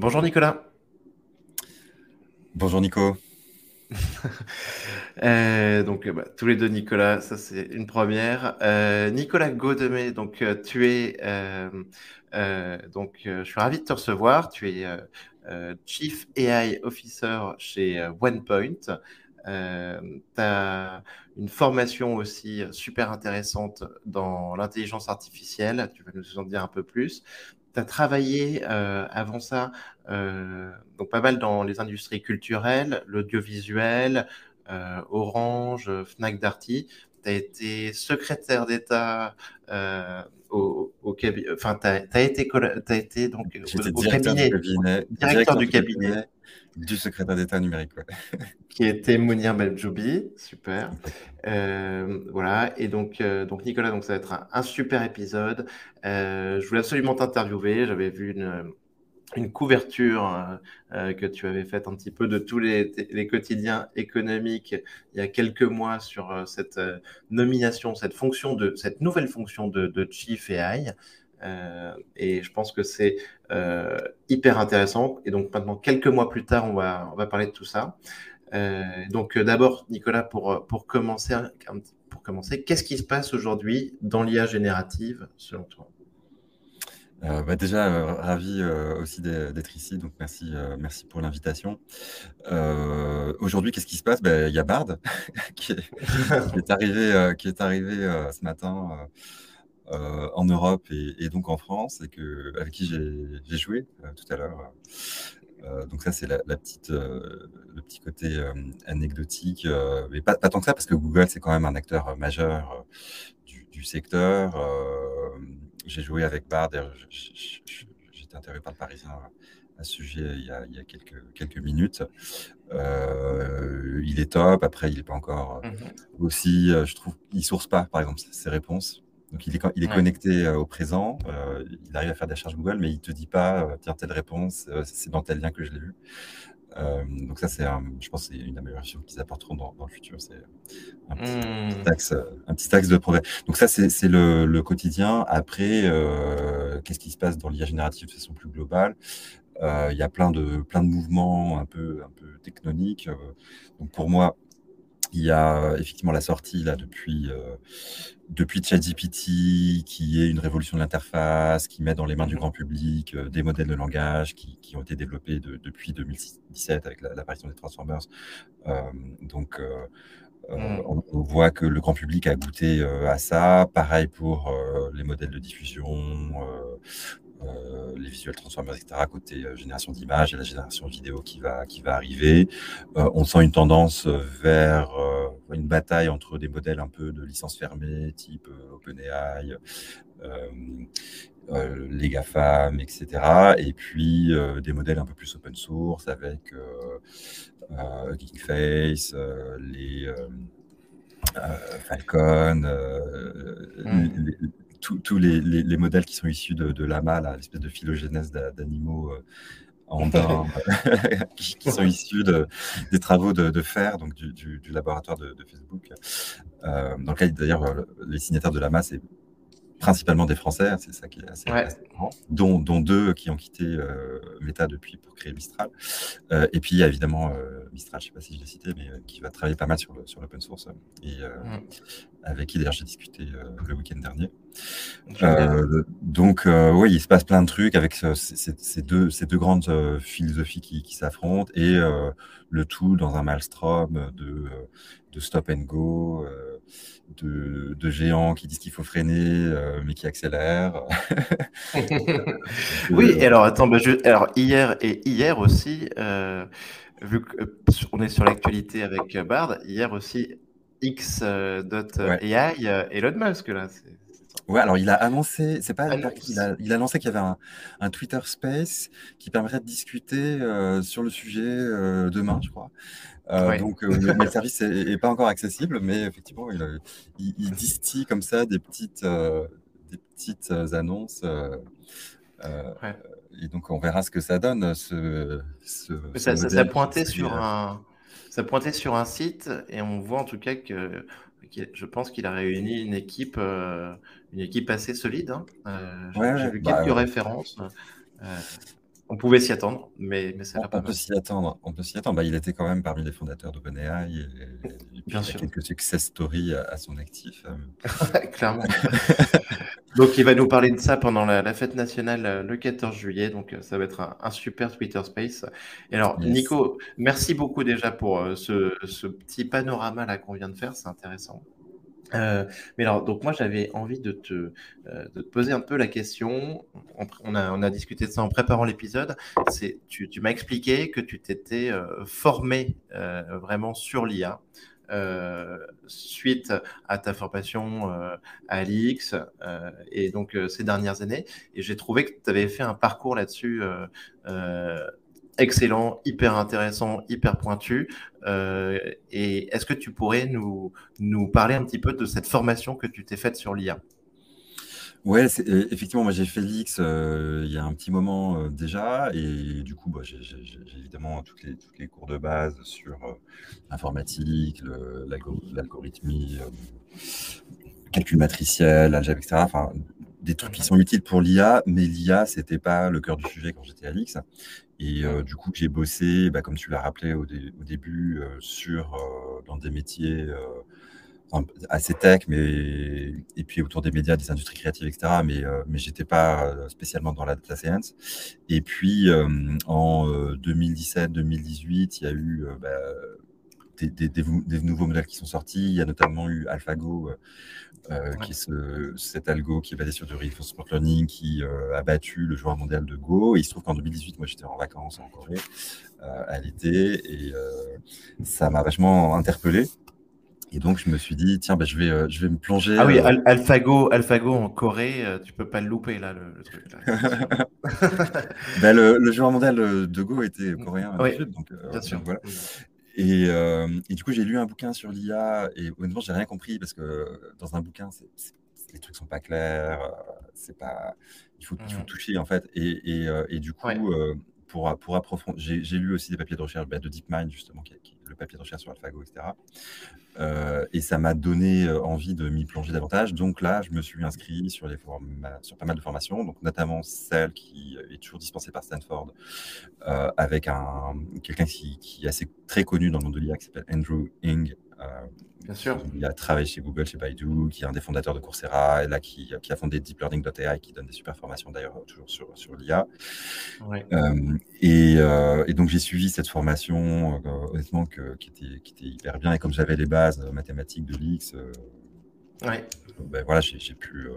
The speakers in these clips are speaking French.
Bonjour Nicolas. Bonjour Nico. Euh, donc bah, tous les deux Nicolas, ça c'est une première. Euh, Nicolas Godemé, donc euh, tu es donc je suis ravi de te recevoir. Tu es Chief AI Officer chez OnePoint. tu as une formation aussi super intéressante dans l'intelligence artificielle. Tu vas nous en dire un peu plus tu as travaillé euh, avant ça, euh, donc pas mal dans les industries culturelles, l'audiovisuel, euh, Orange, Fnac Darty. Tu as été secrétaire d'État au, au cabinet, enfin, tu as, été, as été donc au, cabinet, directeur, du cabinet du secrétaire d'État numérique, qui était Mounir Beljoubi, super. Euh, voilà, et donc, euh, donc Nicolas, donc ça va être un, super épisode. Euh, je voulais absolument t'interviewer. J'avais vu une, une couverture que tu avais faite un petit peu de tous les, les, quotidiens économiques il y a quelques mois sur cette nomination, cette fonction de cette nouvelle fonction de, de Chief AI. Euh, et je pense que c'est euh, hyper intéressant. Et donc maintenant, quelques mois plus tard, on va, on va parler de tout ça. Euh, donc d'abord, Nicolas, pour, pour commencer, pour commencer qu'est-ce qui se passe aujourd'hui dans l'IA générative selon toi? Bah déjà, ravi aussi d'être ici, donc merci, merci pour l'invitation. Aujourd'hui, qu'est-ce qui se passe? Bah, Il y a Bard qui, est, arrivé, qui est arrivé ce matin en Europe et, donc en France, et que, avec qui j'ai joué euh, tout à l'heure. Euh, donc ça, c'est la, petite, le petit côté anecdotique, mais pas, tant que ça, parce que Google, c'est quand même un acteur majeur du, secteur. j'ai joué avec Bard, j'étais interviewé par le Parisien à ce sujet il y a, quelques, quelques minutes. il est top, après, il n'est pas encore mmh aussi, je trouve, il ne source pas, par exemple, ses réponses. Donc, il est, il est connecté euh, au présent, euh, il arrive à faire des recherches Google, mais il ne te dit pas, euh, tiens, telle réponse, c'est dans tel lien que je l'ai vu. donc ça, c'est, je pense, c'est une amélioration qu'ils apporteront dans, le futur. C'est un, petit, mmh. un petit axe de progrès. Donc ça, c'est, le, le, quotidien. Après, qu'est-ce qui se passe dans l'IA générative de façon plus globale? Il y a plein de, plein de mouvements un peu, un peu tectoniques. donc pour moi, il y a effectivement la sortie là depuis depuis ChatGPT, qui est une révolution de l'interface, qui met dans les mains du grand public euh, des modèles de langage qui, qui ont été développés depuis 2017 avec l'apparition des Transformers. Euh, donc, euh, on, on, voit que le grand public a goûté à ça. Pareil pour les modèles de diffusion, les visuels transformers, etc., côté génération d'images et la génération vidéo qui va, qui va arriver. on sent une tendance vers une bataille entre des modèles un peu de licence fermée, type OpenAI, les GAFAM, etc. Et puis des modèles un peu plus open source avec Geekface, les Falcon, mmh tous les, les, modèles qui sont issus de, de l'AMA, l'espèce de phylogénèse d'animaux euh, andins qui, qui, sont issus de, des travaux de, de fer, donc du, du, du laboratoire de, Facebook. Euh, dans le cas d'ailleurs, euh, les signataires de l'AMA, c'est principalement des Français, hein, c'est ça qui est assez, ouais. dont, dont, deux qui ont quitté euh, Meta depuis pour créer Mistral. Euh, et puis il y a évidemment euh, Mistral, je ne sais pas si je l'ai cité, mais euh, qui va travailler pas mal sur l'open sur source et mm. avec qui d'ailleurs j'ai discuté le week-end dernier. donc oui, il se passe plein de trucs avec ces, deux, ces deux grandes philosophies qui, qui s'affrontent et le tout dans un maelstrom de, de stop and go de, géants qui disent qu'il faut freiner, euh, mais qui accélèrent. oui, et alors attends, bah, alors hier et hier aussi, euh, vu qu'on est sur l'actualité avec Bard, hier aussi X.AI, ouais. Elon Musk là. Ouais, alors il a annoncé, c'est pas, il a, il a annoncé qu'il y avait un, Twitter Space qui permettrait de discuter euh, sur le sujet demain, je crois. Euh, donc, euh, le, service n'est pas encore accessible, mais effectivement, il, il, distille comme ça des petites, euh, des petites annonces. Et donc, on verra ce que ça donne. Ce, ça, ça, pointait sur un, ça pointait sur un site et on voit en tout cas que je pense qu'il a réuni une équipe, une équipe assez solide. Hein. J'ai vu bah, quelques références. On pouvait s'y attendre, mais, mais ça on, on peut s'y attendre. On peut s'y attendre. Bah, il était quand même parmi les fondateurs d'OpenAI et, et, Bien sûr. quelques success stories à, son actif. Euh. Clairement. donc, il va nous parler de ça pendant la, fête nationale euh, le 14 juillet. Donc, euh, ça va être un, super Twitter Space. Et alors, Nico, merci beaucoup déjà pour ce, ce petit panorama là qu'on vient de faire. C'est intéressant. Euh, mais alors, donc moi j'avais envie de te, euh, de te, poser un peu la question. On, a, on a discuté de ça en préparant l'épisode. C'est, tu, tu m'as expliqué que tu t'étais euh, formé vraiment sur l'IA suite à ta formation à l'IX et donc ces dernières années. Et j'ai trouvé que tu avais fait un parcours là-dessus excellent, hyper intéressant, hyper pointu. Euh, et est-ce que tu pourrais nous, nous parler un petit peu de cette formation que tu t'es faite sur l'IA Ouais, effectivement, moi j'ai fait l'X euh, il y a un petit moment euh, déjà, et du coup, bah, j'ai évidemment toutes les, les cours de base sur l'informatique, l'algorithmie, calcul matriciel, algèbre, etc. des trucs qui sont utiles pour l'IA, mais l'IA, c'était pas le cœur du sujet quand j'étais à l'X. Et euh, du coup, j'ai bossé, bah, comme tu l'as rappelé au, début, euh, sur, euh, dans des métiers assez tech, mais, et puis autour des médias, des industries créatives, etc. Mais, mais j'étais pas spécialement dans la data science. Et puis, en 2017-2018, il y a eu bah, des, nouveaux modèles qui sont sortis. Il y a notamment eu AlphaGo, euh, qui est ce, cet algo qui est basé sur du reinforcement learning, qui euh, a battu le joueur mondial de Go. Et il se trouve qu'en 2018, moi j'étais en vacances en Corée euh, à l'été, et ça m'a vachement interpellé. Et donc, je me suis dit, tiens, bah, je, vais, je vais me plonger. Ah oui, AlphaGo, AlphaGo en Corée, tu peux pas le louper, là, le, truc. Bah, le, joueur mondial de Go était coréen. Oui, donc, bien sûr. voilà. Euh, et, du coup, j'ai lu un bouquin sur l'IA et honnêtement, j'ai rien compris parce que dans un bouquin, les trucs sont pas clairs, euh, c'est pas, il faut, il faut mmh. toucher en fait. Et, et, euh, du coup, pour, pour approfondir, j'ai lu aussi des papiers de recherche bah, de DeepMind justement, qui, papier de recherche sur AlphaGo, etc. Euh, et ça m'a donné euh, envie de m'y plonger davantage. Donc là, je me suis inscrit sur, les sur pas mal de formations, donc notamment celle qui est toujours dispensée par Stanford, euh, avec un, quelqu'un qui, qui, est assez très connu dans le monde de l'IA, qui s'appelle Andrew Ng, Bien sûr. Il a travaillé chez Google, chez Baidu, qui est un des fondateurs de Coursera, et là, qui, qui a fondé DeepLearning.ai, qui donne des super formations d'ailleurs toujours sur, sur l'IA. Euh, et, euh, et, donc, j'ai suivi cette formation, euh, honnêtement, que, qui, était, qui, était, hyper bien. Et comme j'avais les bases mathématiques de l'X, Ouais. Ben voilà, j'ai pu,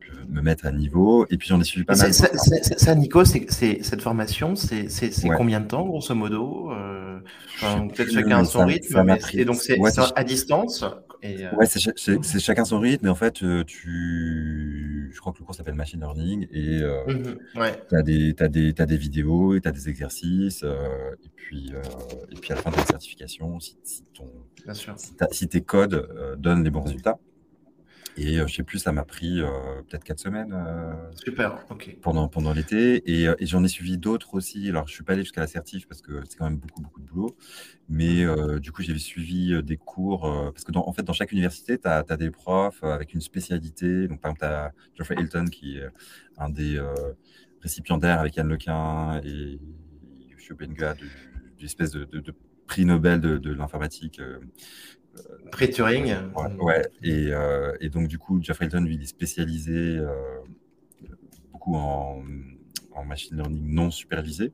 pu me mettre à niveau. Et puis j'en ai suivi pas mal. Ça, Nico, c'est cette formation, c'est combien de temps, grosso modo Peut-être chacun son rythme. et donc c'est à distance. Et, Ouais, c'est chacun son rythme. Mais en fait, tu, je crois que le cours s'appelle Machine Learning. Et mmh tu as, des, as, des, as des vidéos, tu as des exercices. et, puis, et puis à la fin de la certification, si, si, ton, si, si tes codes donnent les bons résultats. Et je sais plus, ça m'a pris peut-être quatre semaines. Super, ok. Pendant, pendant l'été. Et, j'en ai suivi d'autres aussi. Alors, je suis pas allé jusqu'à l'assertif parce que c'est quand même beaucoup, beaucoup de boulot. Mais du coup, j'avais suivi des cours. parce que, dans, en fait, dans chaque université, tu as, des profs avec une spécialité. Donc, par exemple, tu as Geoffrey Hilton qui est un des récipiendaires avec Yann Lequin et Xu Benga d'une espèce de, de, prix Nobel de, de l'informatique Pré-Turing. Ouais, Et, euh, et, donc, du coup, Jeff Hilton, lui, il est spécialisé euh, beaucoup en, en, machine learning non supervisé.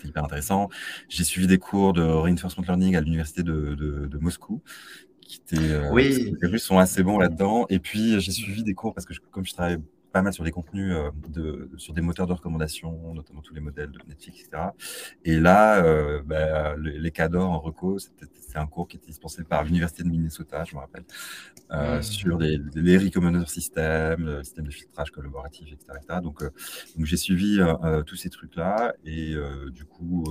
C'est hyper intéressant. J'ai suivi des cours de reinforcement learning à l'université de, de, Moscou, qui étaient, euh, les Russes sont assez bons là-dedans. Et puis, j'ai suivi des cours parce que comme je travaille pas mal sur les contenus, euh, de, sur des moteurs de recommandation, notamment tous les modèles de Netflix, etc. Et là, euh, bah, les cadors en reco, c'est un cours qui était dispensé par l'Université de Minnesota, je me rappelle, euh, mmh. sur les, les recommender systems, le système de filtrage collaboratif, etc. Donc, donc j'ai suivi tous ces trucs-là et du coup,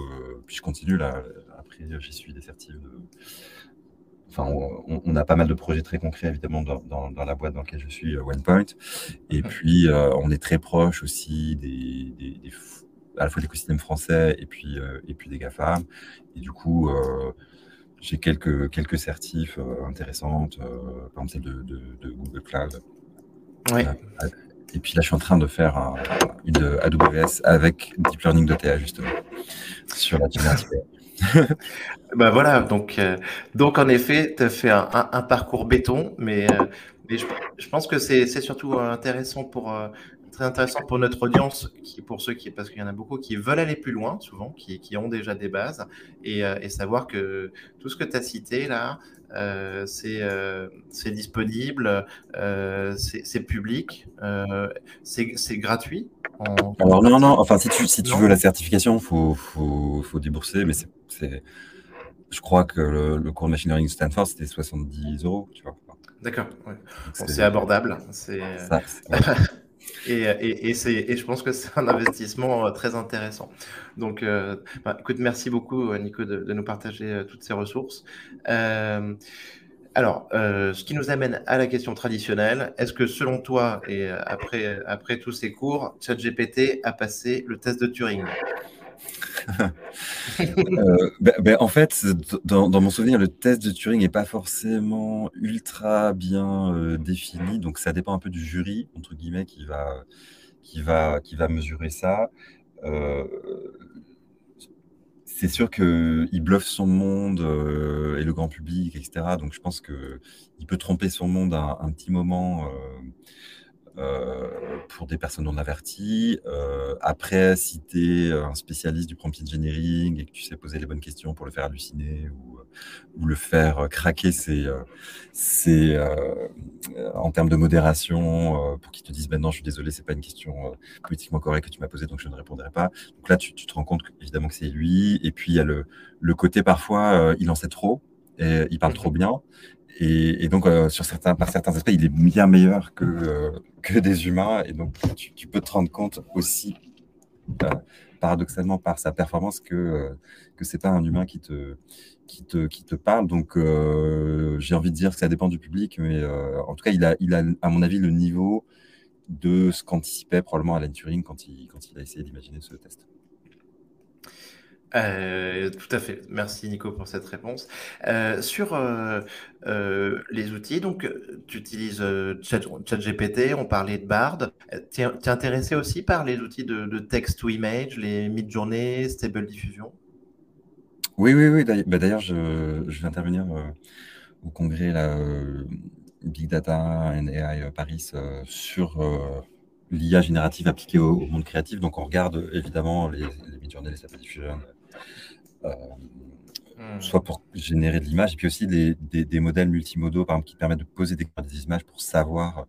puis je continue là. Après, j'ai suivi des certifs de on, a pas mal de projets très concrets évidemment dans, la boîte dans laquelle je suis, euh, OnePoint. Et puis, euh, on est très proche aussi des, à la fois de l'écosystème français et puis, euh, et puis des GAFAM. Et du coup, j'ai quelques, quelques certifs intéressantes, par exemple celle de, Google Cloud. Et puis là, je suis en train de faire une AWS avec Deep Learning d'OTA, justement, sur la ben voilà, donc, euh, donc en effet, tu as fait un, parcours béton, mais, euh, mais je, pense que c'est surtout intéressant pour, euh, intéressant pour notre audience, qui, pour ceux qui, parce qu'il y en a beaucoup qui veulent aller plus loin, souvent, qui, qui ont déjà des bases, et, et savoir que tout ce que tu as cité là, c'est disponible, euh, c'est public, c'est gratuit. Alors non, non, enfin si tu, si tu veux la certification, il faut, faut, faut, débourser, mais c'est je crois que le, cours de machine learning de Stanford, c'était 70 euros, tu vois. D'accord, c'est abordable. C'est et, et, et, je pense que c'est un investissement euh, très intéressant. Donc, euh, bah, écoute, merci beaucoup, euh, Nico, de, nous partager toutes ces ressources. alors, ce qui nous amène à la question traditionnelle, est-ce que selon toi, et après, après tous ces cours, ChatGPT a passé le test de Turing? Euh, ben, ben, en fait, dans, mon souvenir, le test de Turing n'est pas forcément ultra bien euh, défini, donc ça dépend un peu du jury, entre guillemets, qui va, qui va, qui va mesurer ça. Euh, c'est sûr qu'il bluffe son monde et le grand public, etc. Donc je pense qu'il peut tromper son monde un, petit moment pour des personnes non averties. Euh, après, si tu es un spécialiste du prompt engineering et que tu sais poser les bonnes questions pour le faire halluciner ou, ou le faire craquer, c'est en termes de modération euh, pour qu'ils te disent ben non, je suis désolé, c'est pas une question politiquement correcte que tu m'as posée, donc je ne répondrai pas. Donc là, tu, te rends compte évidemment que c'est lui. Et puis il y a le, le côté parfois, il en sait trop et il parle trop bien. Et, donc, euh, sur certains, par certains aspects, il est bien meilleur que, euh, que des humains. Et donc, tu, peux te rendre compte aussi, euh, paradoxalement, par sa performance, que c'est pas un humain qui te, qui te, qui te parle. Donc, j'ai envie de dire que ça dépend du public, mais en tout cas, il a, il a, à mon avis, le niveau de ce qu'anticipait probablement Alan Turing quand il, quand il a essayé d'imaginer ce test. Euh, tout à fait. Merci Nico pour cette réponse. Euh, sur euh, les outils, donc tu utilises ChatGPT, on parlait de Bard. Tu es, intéressé aussi par les outils de, de text to image, les mid-journée, Stable Diffusion? Oui, oui, oui. Bah, d'ailleurs, je, vais intervenir au congrès Big Data and AI Paris sur l'IA générative appliquée au, monde créatif. Donc, on regarde évidemment les, les mid-journées, les Stable Diffusion euh, hmm. soit pour générer de l'image, et puis aussi des, des, modèles multimodaux, par exemple, qui permettent de poser des, des images pour savoir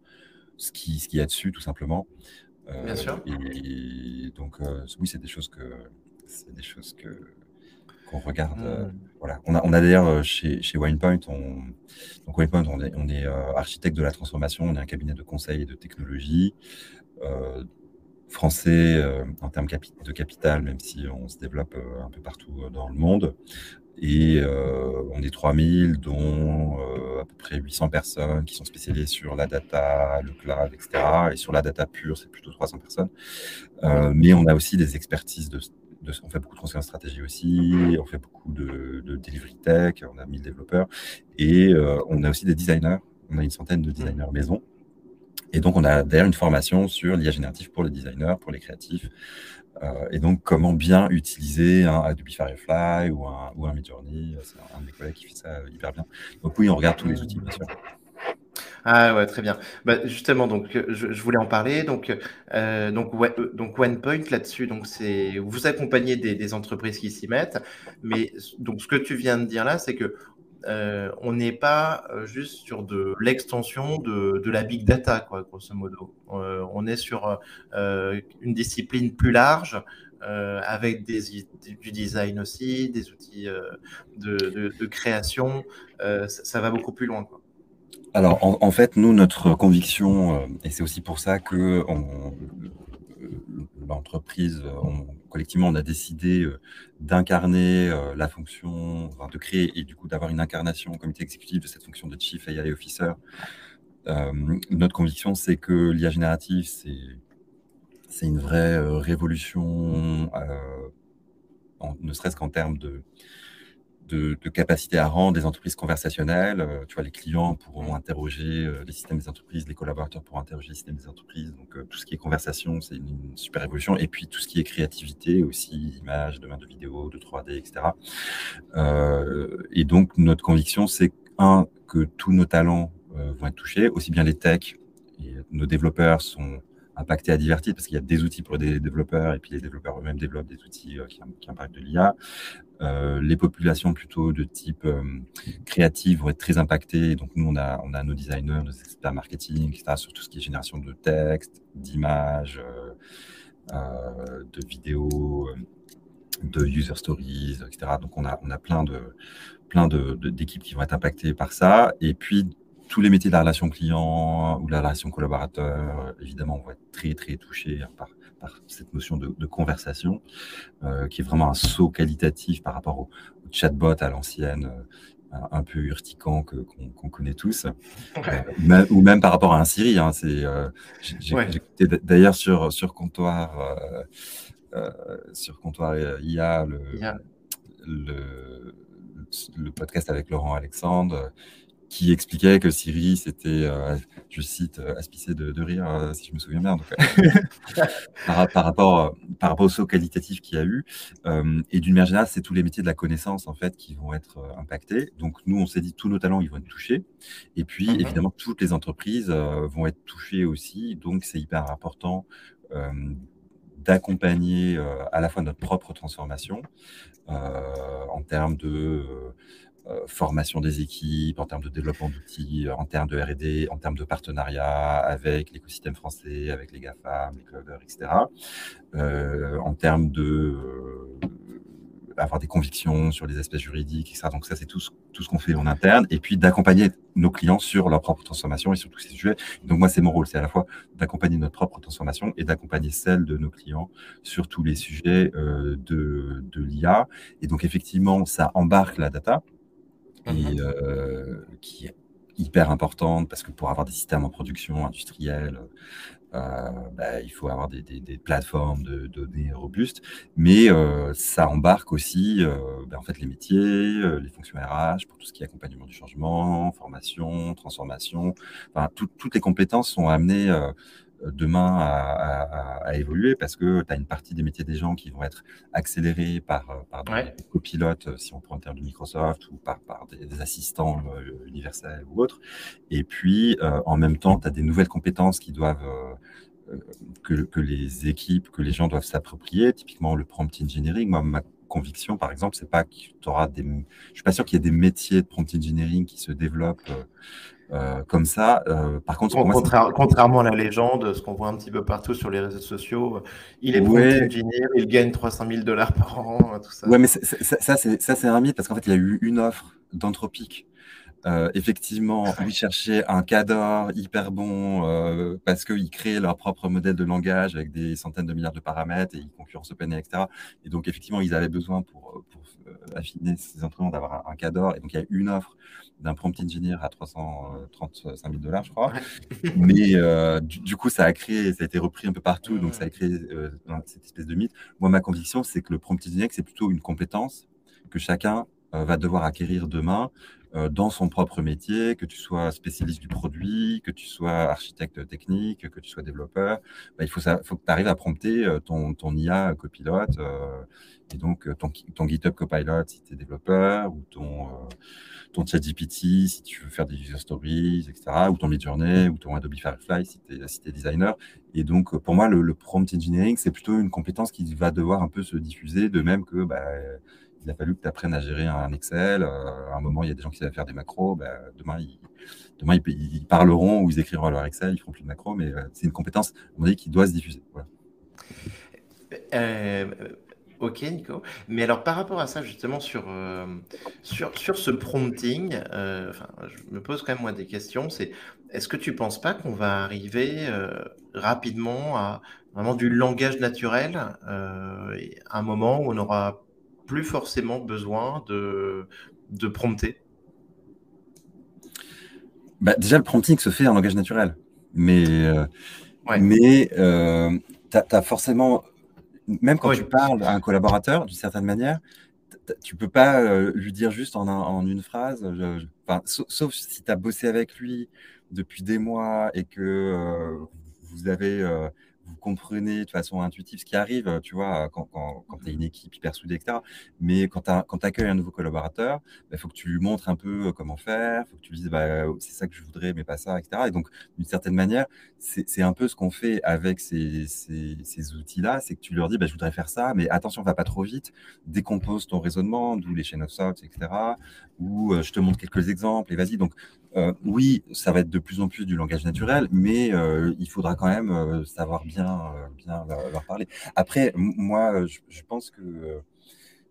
ce qu'il ce qui y a dessus, tout simplement. Euh, Bien sûr. Et, donc, euh, oui, c'est des choses que c'est des choses que qu'on regarde. Hmm. voilà. On a, on a d'ailleurs chez, chez WinePoint, on, donc WinePoint, on est, on est architecte de la transformation, on est un cabinet de conseil et de technologie français euh, en termes de capital, même si on se développe euh, un peu partout euh, dans le monde. Et on est 3000, dont à peu près 800 personnes qui sont spécialisées sur la data, le cloud, etc. Et sur la data pure, c'est plutôt 300 personnes. mais on a aussi des expertises on fait beaucoup de conseils en stratégie aussi, on fait beaucoup de, de delivery tech, on a 1000 développeurs, et on a aussi des designers, on a une centaine de designers maison, et donc, on a d'ailleurs une formation sur l'IA générative pour les designers, pour les créatifs. Euh, et donc, comment bien utiliser un Adobe Firefly ou un, ou un Midjourney. C'est un de mes collègues qui fait ça hyper bien. Donc, oui, on regarde tous les outils, bien sûr. Ah ouais, très bien. Bah, justement, donc je, voulais en parler. Donc, euh, donc, donc OnePoint là-dessus, c'est vous accompagnez des, des entreprises qui s'y mettent, mais donc ce que tu viens de dire là, c'est que euh, on n'est pas euh, juste sur de l'extension de, la big data, quoi, grosso modo. Euh, on est sur une discipline plus large, avec du design aussi, des outils de, création. Ça, va beaucoup plus loin. Alors, en, fait, nous, notre conviction, et c'est aussi pour ça que l'entreprise, collectivement, on a décidé euh, d'incarner euh, la fonction, de créer et du coup d'avoir une incarnation au comité exécutif de cette fonction de Chief AI Officer. Euh, notre conviction, c'est que l'IA générative, c'est une vraie révolution, ne serait-ce qu'en termes de, de, capacité à rendre des entreprises conversationnelles. Euh, tu vois, les clients pourront interroger euh, les systèmes des entreprises, les collaborateurs pourront interroger les systèmes des entreprises. Donc, euh, tout ce qui est conversation, c'est une, super évolution. Et puis, tout ce qui est créativité aussi, images, demain de vidéo, de 3D, etc. et donc, notre conviction, c'est un, que tous nos talents vont être touchés, aussi bien les techs et nos développeurs sont impacté à divertir parce qu'il y a des outils pour des développeurs et puis les développeurs eux-mêmes développent des outils euh, qui, qui, impactent de l'IA. Euh, les populations plutôt de type euh, créative vont être très impactées. Donc nous, on a, on a nos designers, nos experts marketing, etc., sur tout ce qui est génération de texte, d'images, de vidéos, de user stories, etc. Donc on a, on a plein de plein d'équipes de, qui vont être impactées par ça. Et puis tous les métiers de la relation client ou de la relation collaborateur, évidemment, vont être très, très touchés par, cette notion de, conversation, euh, qui est vraiment un saut qualitatif par rapport au, chatbot à l'ancienne, euh, un peu urticant qu'on connaît tous, euh, ou même par rapport à un Siri. Hein, c'est, d'ailleurs sur, sur comptoir, sur comptoir IA, le, le, le podcast avec Laurent Alexandre qui expliquait que Siri, c'était, euh, je cite, euh, aspicé de, rire, euh, si je me souviens bien, donc, par, par, rapport, par rapport au saut qualitatif qu'il y a eu. et d'une manière générale, c'est tous les métiers de la connaissance, en fait, qui vont être impactés. Donc, nous, on s'est dit, tous nos talents, ils vont être touchés. Et puis, mhm. évidemment, toutes les entreprises vont être touchées aussi. Donc, c'est hyper important d'accompagner à la fois notre propre transformation en termes de euh, formation des équipes, en termes de développement d'outils, en termes de R&D, en termes de partenariat avec l'écosystème français, avec les GAFAM, les clouders, etc. Euh, en termes de euh, avoir des convictions sur les aspects juridiques, etc. Donc ça, c'est tout ce, qu'on fait en interne. Et puis d'accompagner nos clients sur leur propre transformation et sur tous ces sujets. Donc moi, c'est mon rôle, c'est à la fois d'accompagner notre propre transformation et d'accompagner celle de nos clients sur tous les sujets de l'IA. Et donc effectivement, ça embarque la data et euh, qui est hyper importante parce que pour avoir des systèmes en production industrielle, euh, bah, il faut avoir des, plateformes de, données robustes, mais euh, ça embarque aussi bah, en fait les métiers, les fonctions RH pour tout ce qui est accompagnement du changement, formation, transformation. Enfin, toutes les compétences sont amenées demain à, évoluer parce que tu as une partie des métiers des gens qui vont être accélérés par, euh, par des copilotes, euh, si on prend en termes de Microsoft, ou par, par des, assistants euh, universels ou autres. Et puis, en même temps, tu as des nouvelles compétences qui doivent. que, que, les équipes, que les gens doivent s'approprier, typiquement le prompt engineering. Moi, ma conviction, par exemple, c'est pas que tu auras des. Je suis pas sûr qu'il y ait des métiers de prompt engineering qui se développent euh, comme ça. Euh, par contre, contrairement à la légende, ce qu'on voit un petit peu partout sur les réseaux sociaux, il est ouais. engineer, il gagne 300 000 dollars par an, tout ça. Ouais, mais ça, c'est un mythe parce qu'en fait, il y a eu une offre d'Anthropique. Euh, effectivement, ils cherchaient un cadre hyper bon euh, parce qu'ils créaient leur propre modèle de langage avec des centaines de milliards de paramètres et ils concurrencent OpenAI, etc. Et donc, effectivement, ils avaient besoin pour, pour affiner ces instruments d'avoir un, un cadre. Et donc, il y a une offre d'un prompt engineer à 335 000 dollars, je crois. Mais euh, du, coup, ça a créé, ça a été repris un peu partout, donc ça a créé euh, cette espèce de mythe. Moi, ma conviction, c'est que le prompt engineering, c'est plutôt une compétence que chacun euh, va devoir acquérir demain dans son propre métier, que tu sois spécialiste du produit, que tu sois architecte technique, que tu sois développeur. Bah, il faut, que tu arrives à prompter ton, ton IA copilote et donc ton, GitHub Copilot si tu es développeur ou ton ton ChatGPT si tu veux faire des user stories, etc., ou ton Midjourney, ou ton Adobe Firefly si tu es, designer. Et donc, pour moi, le, prompt engineering, c'est plutôt une compétence qui va devoir un peu se diffuser, de même que bah, il a fallu que tu apprennes à gérer un Excel. Euh, à un moment, il y a des gens qui savent faire des macros. Bah, demain, ils, demain ils, parleront ou ils écriront leur Excel, ils feront plus de macros, mais euh, c'est une compétence, qui doit se diffuser. Euh, Ok, Nico. Mais alors, par rapport à ça, justement, sur, sur, sur ce prompting, euh, je me pose quand même, moi, des questions. C'est, est-ce que tu ne penses pas qu'on va arriver rapidement à vraiment du langage naturel, à un moment où on n'aura plus forcément besoin de, de prompter. Bah, Déjà, le prompting se fait en langage naturel. Mais, mais tu as forcément même quand tu parles à un collaborateur, d'une certaine manière, tu peux pas lui dire juste en, en une phrase, sauf, si tu as bossé avec lui depuis des mois et que vous avez vous comprenez de façon intuitive ce qui arrive, tu vois, quand, quand, quand tu as une équipe hyper soudée, etc. Mais quand tu accueilles un nouveau collaborateur, il bah, faut que tu lui montres un peu comment faire, il faut que tu lui dises, bah, c'est ça que je voudrais, mais pas ça, etc. Et donc, d'une certaine manière, c'est un peu ce qu'on fait avec ces, ces, ces outils-là, c'est que tu leur dis, bah, je voudrais faire ça, mais attention, va pas trop vite, décompose ton raisonnement, d'où les chaînes of thought, etc. Ou je te montre quelques exemples et vas-y. Donc, euh, oui, ça va être de plus en plus du langage naturel, mais euh, il faudra quand même euh, savoir bien, bien leur, parler. Après, moi, je, pense que.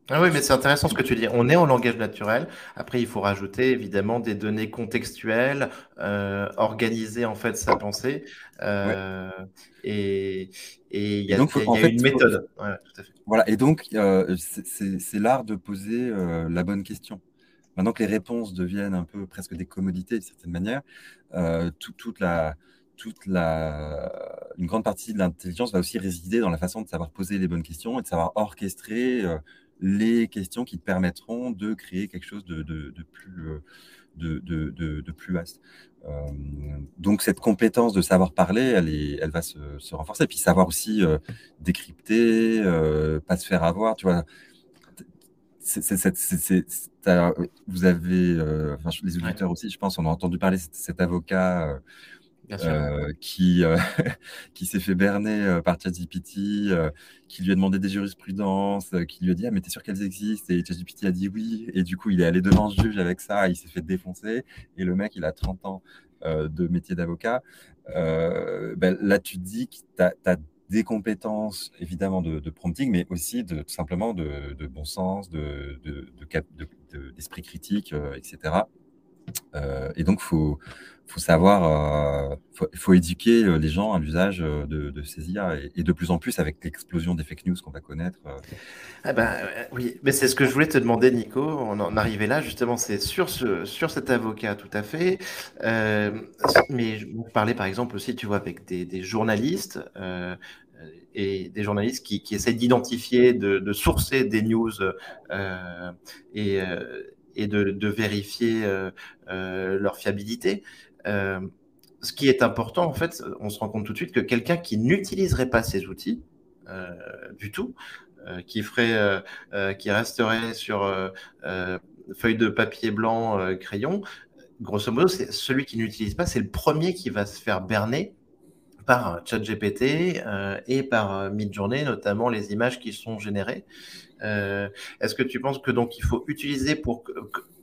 Ah oui, mais c'est intéressant ce que tu dis. On est en langage naturel. Après, il faut rajouter évidemment des données contextuelles, organiser en fait sa pensée. Et il y a, une méthode. Voilà, et donc c'est l'art de poser la bonne question. Maintenant que les réponses deviennent un peu presque des commodités d'une certaine manière, euh, toute la, toute la, une grande partie de l'intelligence va aussi résider dans la façon de savoir poser les bonnes questions et de savoir orchestrer euh, les questions qui te permettront de créer quelque chose de, plus, euh, de, plus vaste. donc cette compétence de savoir parler, elle, est, elle va se, se renforcer. Puis savoir aussi décrypter, pas se faire avoir. Tu vois, vous avez, euh, enfin, les auditeurs aussi, je pense, on a entendu parler de cet avocat euh, euh, qui, qui s'est fait berner par ChatGPT, qui lui a demandé des jurisprudences, qui lui a dit Ah, mais t'es sûr qu'elles existent? Et ChatGPT a dit oui. Et du coup, il est allé devant ce juge avec ça, il s'est fait défoncer. Et le mec, il a 30 ans de métier d'avocat. Ben, là, tu te dis que tu as des compétences évidemment de, prompting, mais aussi de, tout simplement de, bon sens, d'esprit critique, euh, etc. Euh, et donc, il faut, savoir, il euh, faut, éduquer les gens à l'usage de, ces IA et, de plus en plus avec l'explosion des fake news qu'on va connaître. Ah ben, oui, mais c'est ce que je voulais te demander, Nico. On en arrivait là, justement, c'est sur, ce, sur cet avocat, tout à fait. mais je parlais par exemple aussi, tu vois, avec des, journalistes et des journalistes qui, qui essaient d'identifier, de, de, sourcer des news euh, et, et de, vérifier euh, leur fiabilité. Euh, ce qui est important, en fait, on se rend compte tout de suite que quelqu'un qui n'utiliserait pas ces outils euh, du tout, euh, qui ferait, euh, qui resterait sur feuille de papier blanc, crayon, grosso modo, c'est celui qui n'utilise pas, c'est le premier qui va se faire berner par ChatGPT euh, et par Midjourney, notamment les images qui sont générées. Euh, Est-ce que tu penses que donc il faut utiliser pour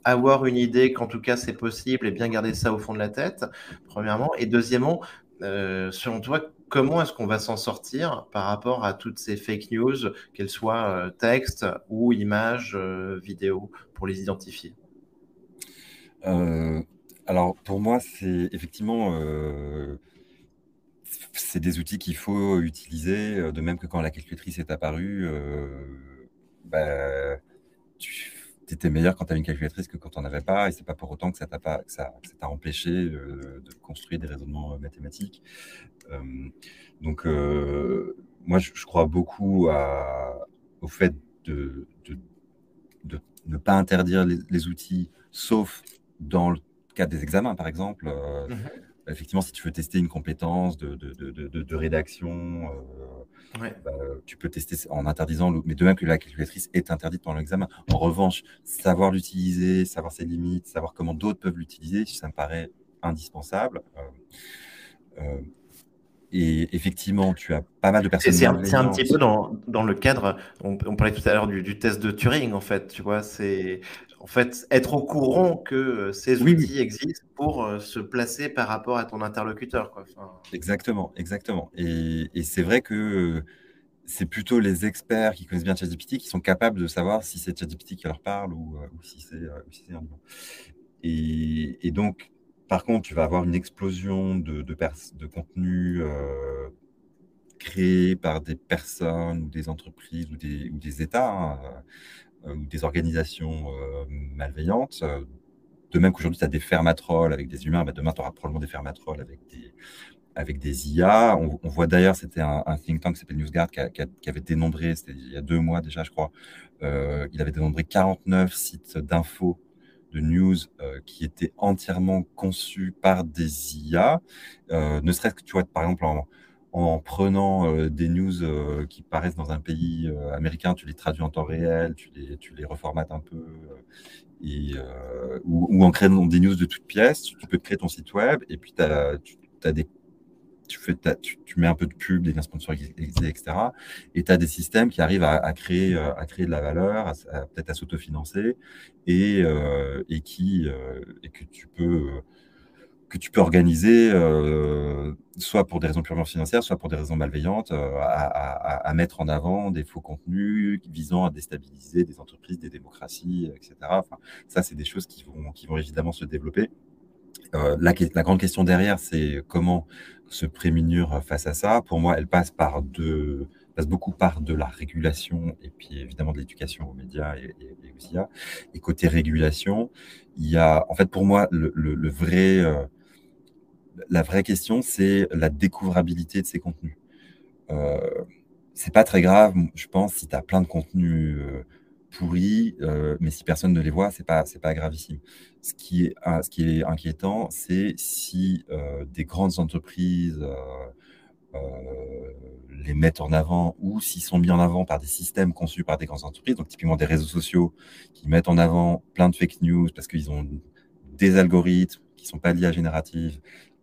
avoir une idée qu'en tout cas c'est possible et bien garder ça au fond de la tête, premièrement, et deuxièmement, euh, selon toi, comment est-ce qu'on va s'en sortir par rapport à toutes ces fake news, qu'elles soient euh, texte ou images, euh, vidéo, pour les identifier? Alors pour moi, c'est effectivement c'est des outils qu'il faut utiliser, de même que quand la calculatrice est apparue, bah, tu étais meilleur quand tu avais une calculatrice que quand tu n'en avais pas, et c'est pas pour autant que ça t'a pas, que ça, t'a empêché euh, de construire des raisonnements euh, mathématiques. Euh, donc, moi, je, crois beaucoup au fait de, de, ne pas interdire les, outils, sauf dans le cadre des examens, par exemple. Mmh effectivement, si tu veux tester une compétence de, de rédaction, bah, tu peux tester en interdisant, mais de même que la calculatrice est interdite pendant l'examen. En revanche, savoir l'utiliser, savoir ses limites, savoir comment d'autres peuvent l'utiliser, ça me paraît indispensable. Euh, euh, et effectivement, tu as pas mal de personnes. C'est un, un, petit peu dans, dans le cadre, on, parlait tout à l'heure du, du, test de Turing, en fait, tu vois, c'est en fait être au courant que euh, ces outils existent pour euh, se placer par rapport à ton interlocuteur. Quoi. Exactement, exactement. Et, et c'est vrai que c'est plutôt les experts qui connaissent bien ChatGPT qui sont capables de savoir si c'est ChatGPT qui leur parle ou, euh, ou si c'est si un. Et, et, donc, par contre, tu vas avoir une explosion de, de, contenu euh, créé par des personnes ou des entreprises ou des, ou des États. Hein, euh, ou des organisations euh, malveillantes. De même qu'aujourd'hui, tu as des fermatrolls avec des humains, bah, demain, tu auras probablement des fermatrolls avec des, avec des IA. On, voit d'ailleurs, c'était un, think tank qui s'appelle NewsGuard qui, avait dénombré, c'était il y a deux mois déjà, je crois, il avait dénombré 49 sites d'infos de news euh, qui étaient entièrement conçus par des IA, euh, ne serait-ce que, tu vois, par exemple, en, en prenant des news qui paraissent dans un pays américain, tu les traduis en temps réel, tu les, tu les reformates un peu, et, ou, en créant des news de toutes pièces, tu peux créer ton site web, et puis tu as des tu, fais tu, mets un peu de pub, des liens sponsorisés, etc. Et tu as des systèmes qui arrivent à, créer, euh, à créer de la valeur, peut-être à s'autofinancer, et, euh, et, qui, euh, et que tu peux tu organiser, soit pour des raisons purement financières, soit pour des raisons malveillantes, à, mettre en avant des faux contenus visant à déstabiliser des entreprises, des démocraties, etc. Ça, c'est des choses qui vont évidemment se développer. La, la, grande question derrière, c'est comment se prémunir face à ça. Pour moi, elle passe par deux, passe beaucoup par de la régulation et puis évidemment de l'éducation aux médias et, et, et Et côté régulation, il y a, en fait, pour moi, le, vrai, euh, la vraie question, c'est la découvrabilité de ces contenus. Euh, c'est pas très grave, je pense, si tu as plein de contenus euh, pourris, euh, mais si personne ne les voit, c'est pas pas gravissime. Ce qui est ce qui est inquiétant, c'est si euh, des grandes entreprises euh, les mettent en avant ou s'ils sont mis en avant par des systèmes conçus par des grandes entreprises, donc typiquement des réseaux sociaux qui mettent en avant plein de fake news parce qu'ils ont des algorithmes qui sont pas liés à générative,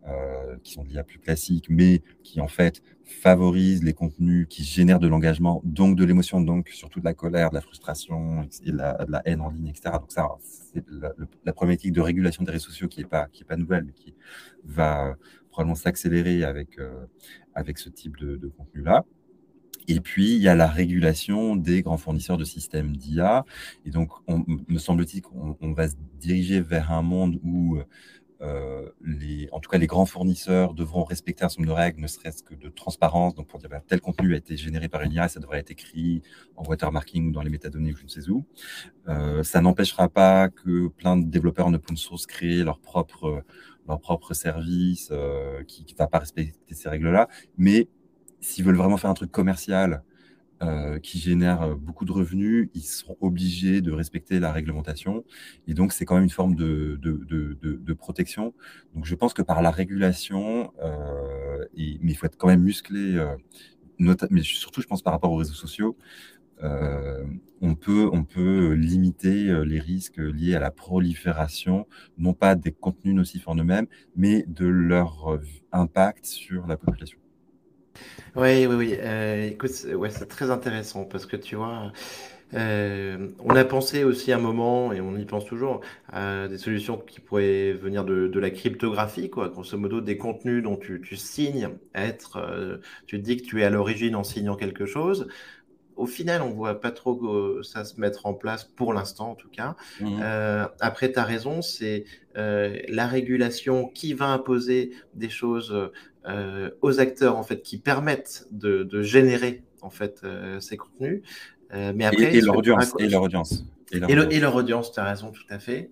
euh, qui sont des IA plus classiques, mais qui en fait favorisent les contenus qui génèrent de l'engagement, donc de l'émotion, donc surtout de la colère, de la frustration et de la, haine en ligne, etc. Donc ça, c'est la, problématique de régulation des réseaux sociaux qui n'est pas, pas nouvelle, mais qui va probablement s'accélérer avec, euh, avec ce type de, de contenu-là. Et puis, il y a la régulation des grands fournisseurs de systèmes d'IA. Et donc, on, me semble-t-il qu'on on va se diriger vers un monde où euh, les, en tout cas, les grands fournisseurs devront respecter un certain nombre de règles, ne serait-ce que de transparence. Donc, pour dire, bah, tel contenu a été généré par une IA, ça devrait être écrit en watermarking ou dans les métadonnées ou je ne sais où. Euh, ça n'empêchera pas que plein de développeurs en open source créent leur propre, service euh, qui ne va pas respecter ces règles-là. Mais s'ils veulent vraiment faire un truc commercial euh, qui génèrent euh, beaucoup de revenus, ils seront obligés de respecter la réglementation. Et donc, c'est quand même une forme de, de, de, de, protection. Donc, je pense que par la régulation, euh, et, mais il faut être quand même musclé, euh, mais surtout, je pense par rapport aux réseaux sociaux, euh, on, peut, on peut limiter les risques liés à la prolifération, non pas des contenus nocifs en eux-mêmes, mais de leur impact sur la population. Oui, oui, oui. Euh, écoute, ouais, c'est très intéressant parce que tu vois, euh, on a pensé aussi un moment, et on y pense toujours, à des solutions qui pourraient venir de, de la cryptographie, quoi. Grosso modo, des contenus dont tu, tu signes être, euh, tu dis que tu es à l'origine en signant quelque chose. Au final, on voit pas trop ça se mettre en place pour l'instant, en tout cas. Mmh euh, après, tu as raison, c'est euh, la régulation qui va imposer des choses euh, aux acteurs en fait qui permettent de, de générer en fait euh, ces contenus. Euh, mais après, et, leur audience, et, leur audience, et leur audience. Et, leur audience, tu as raison, tout à fait.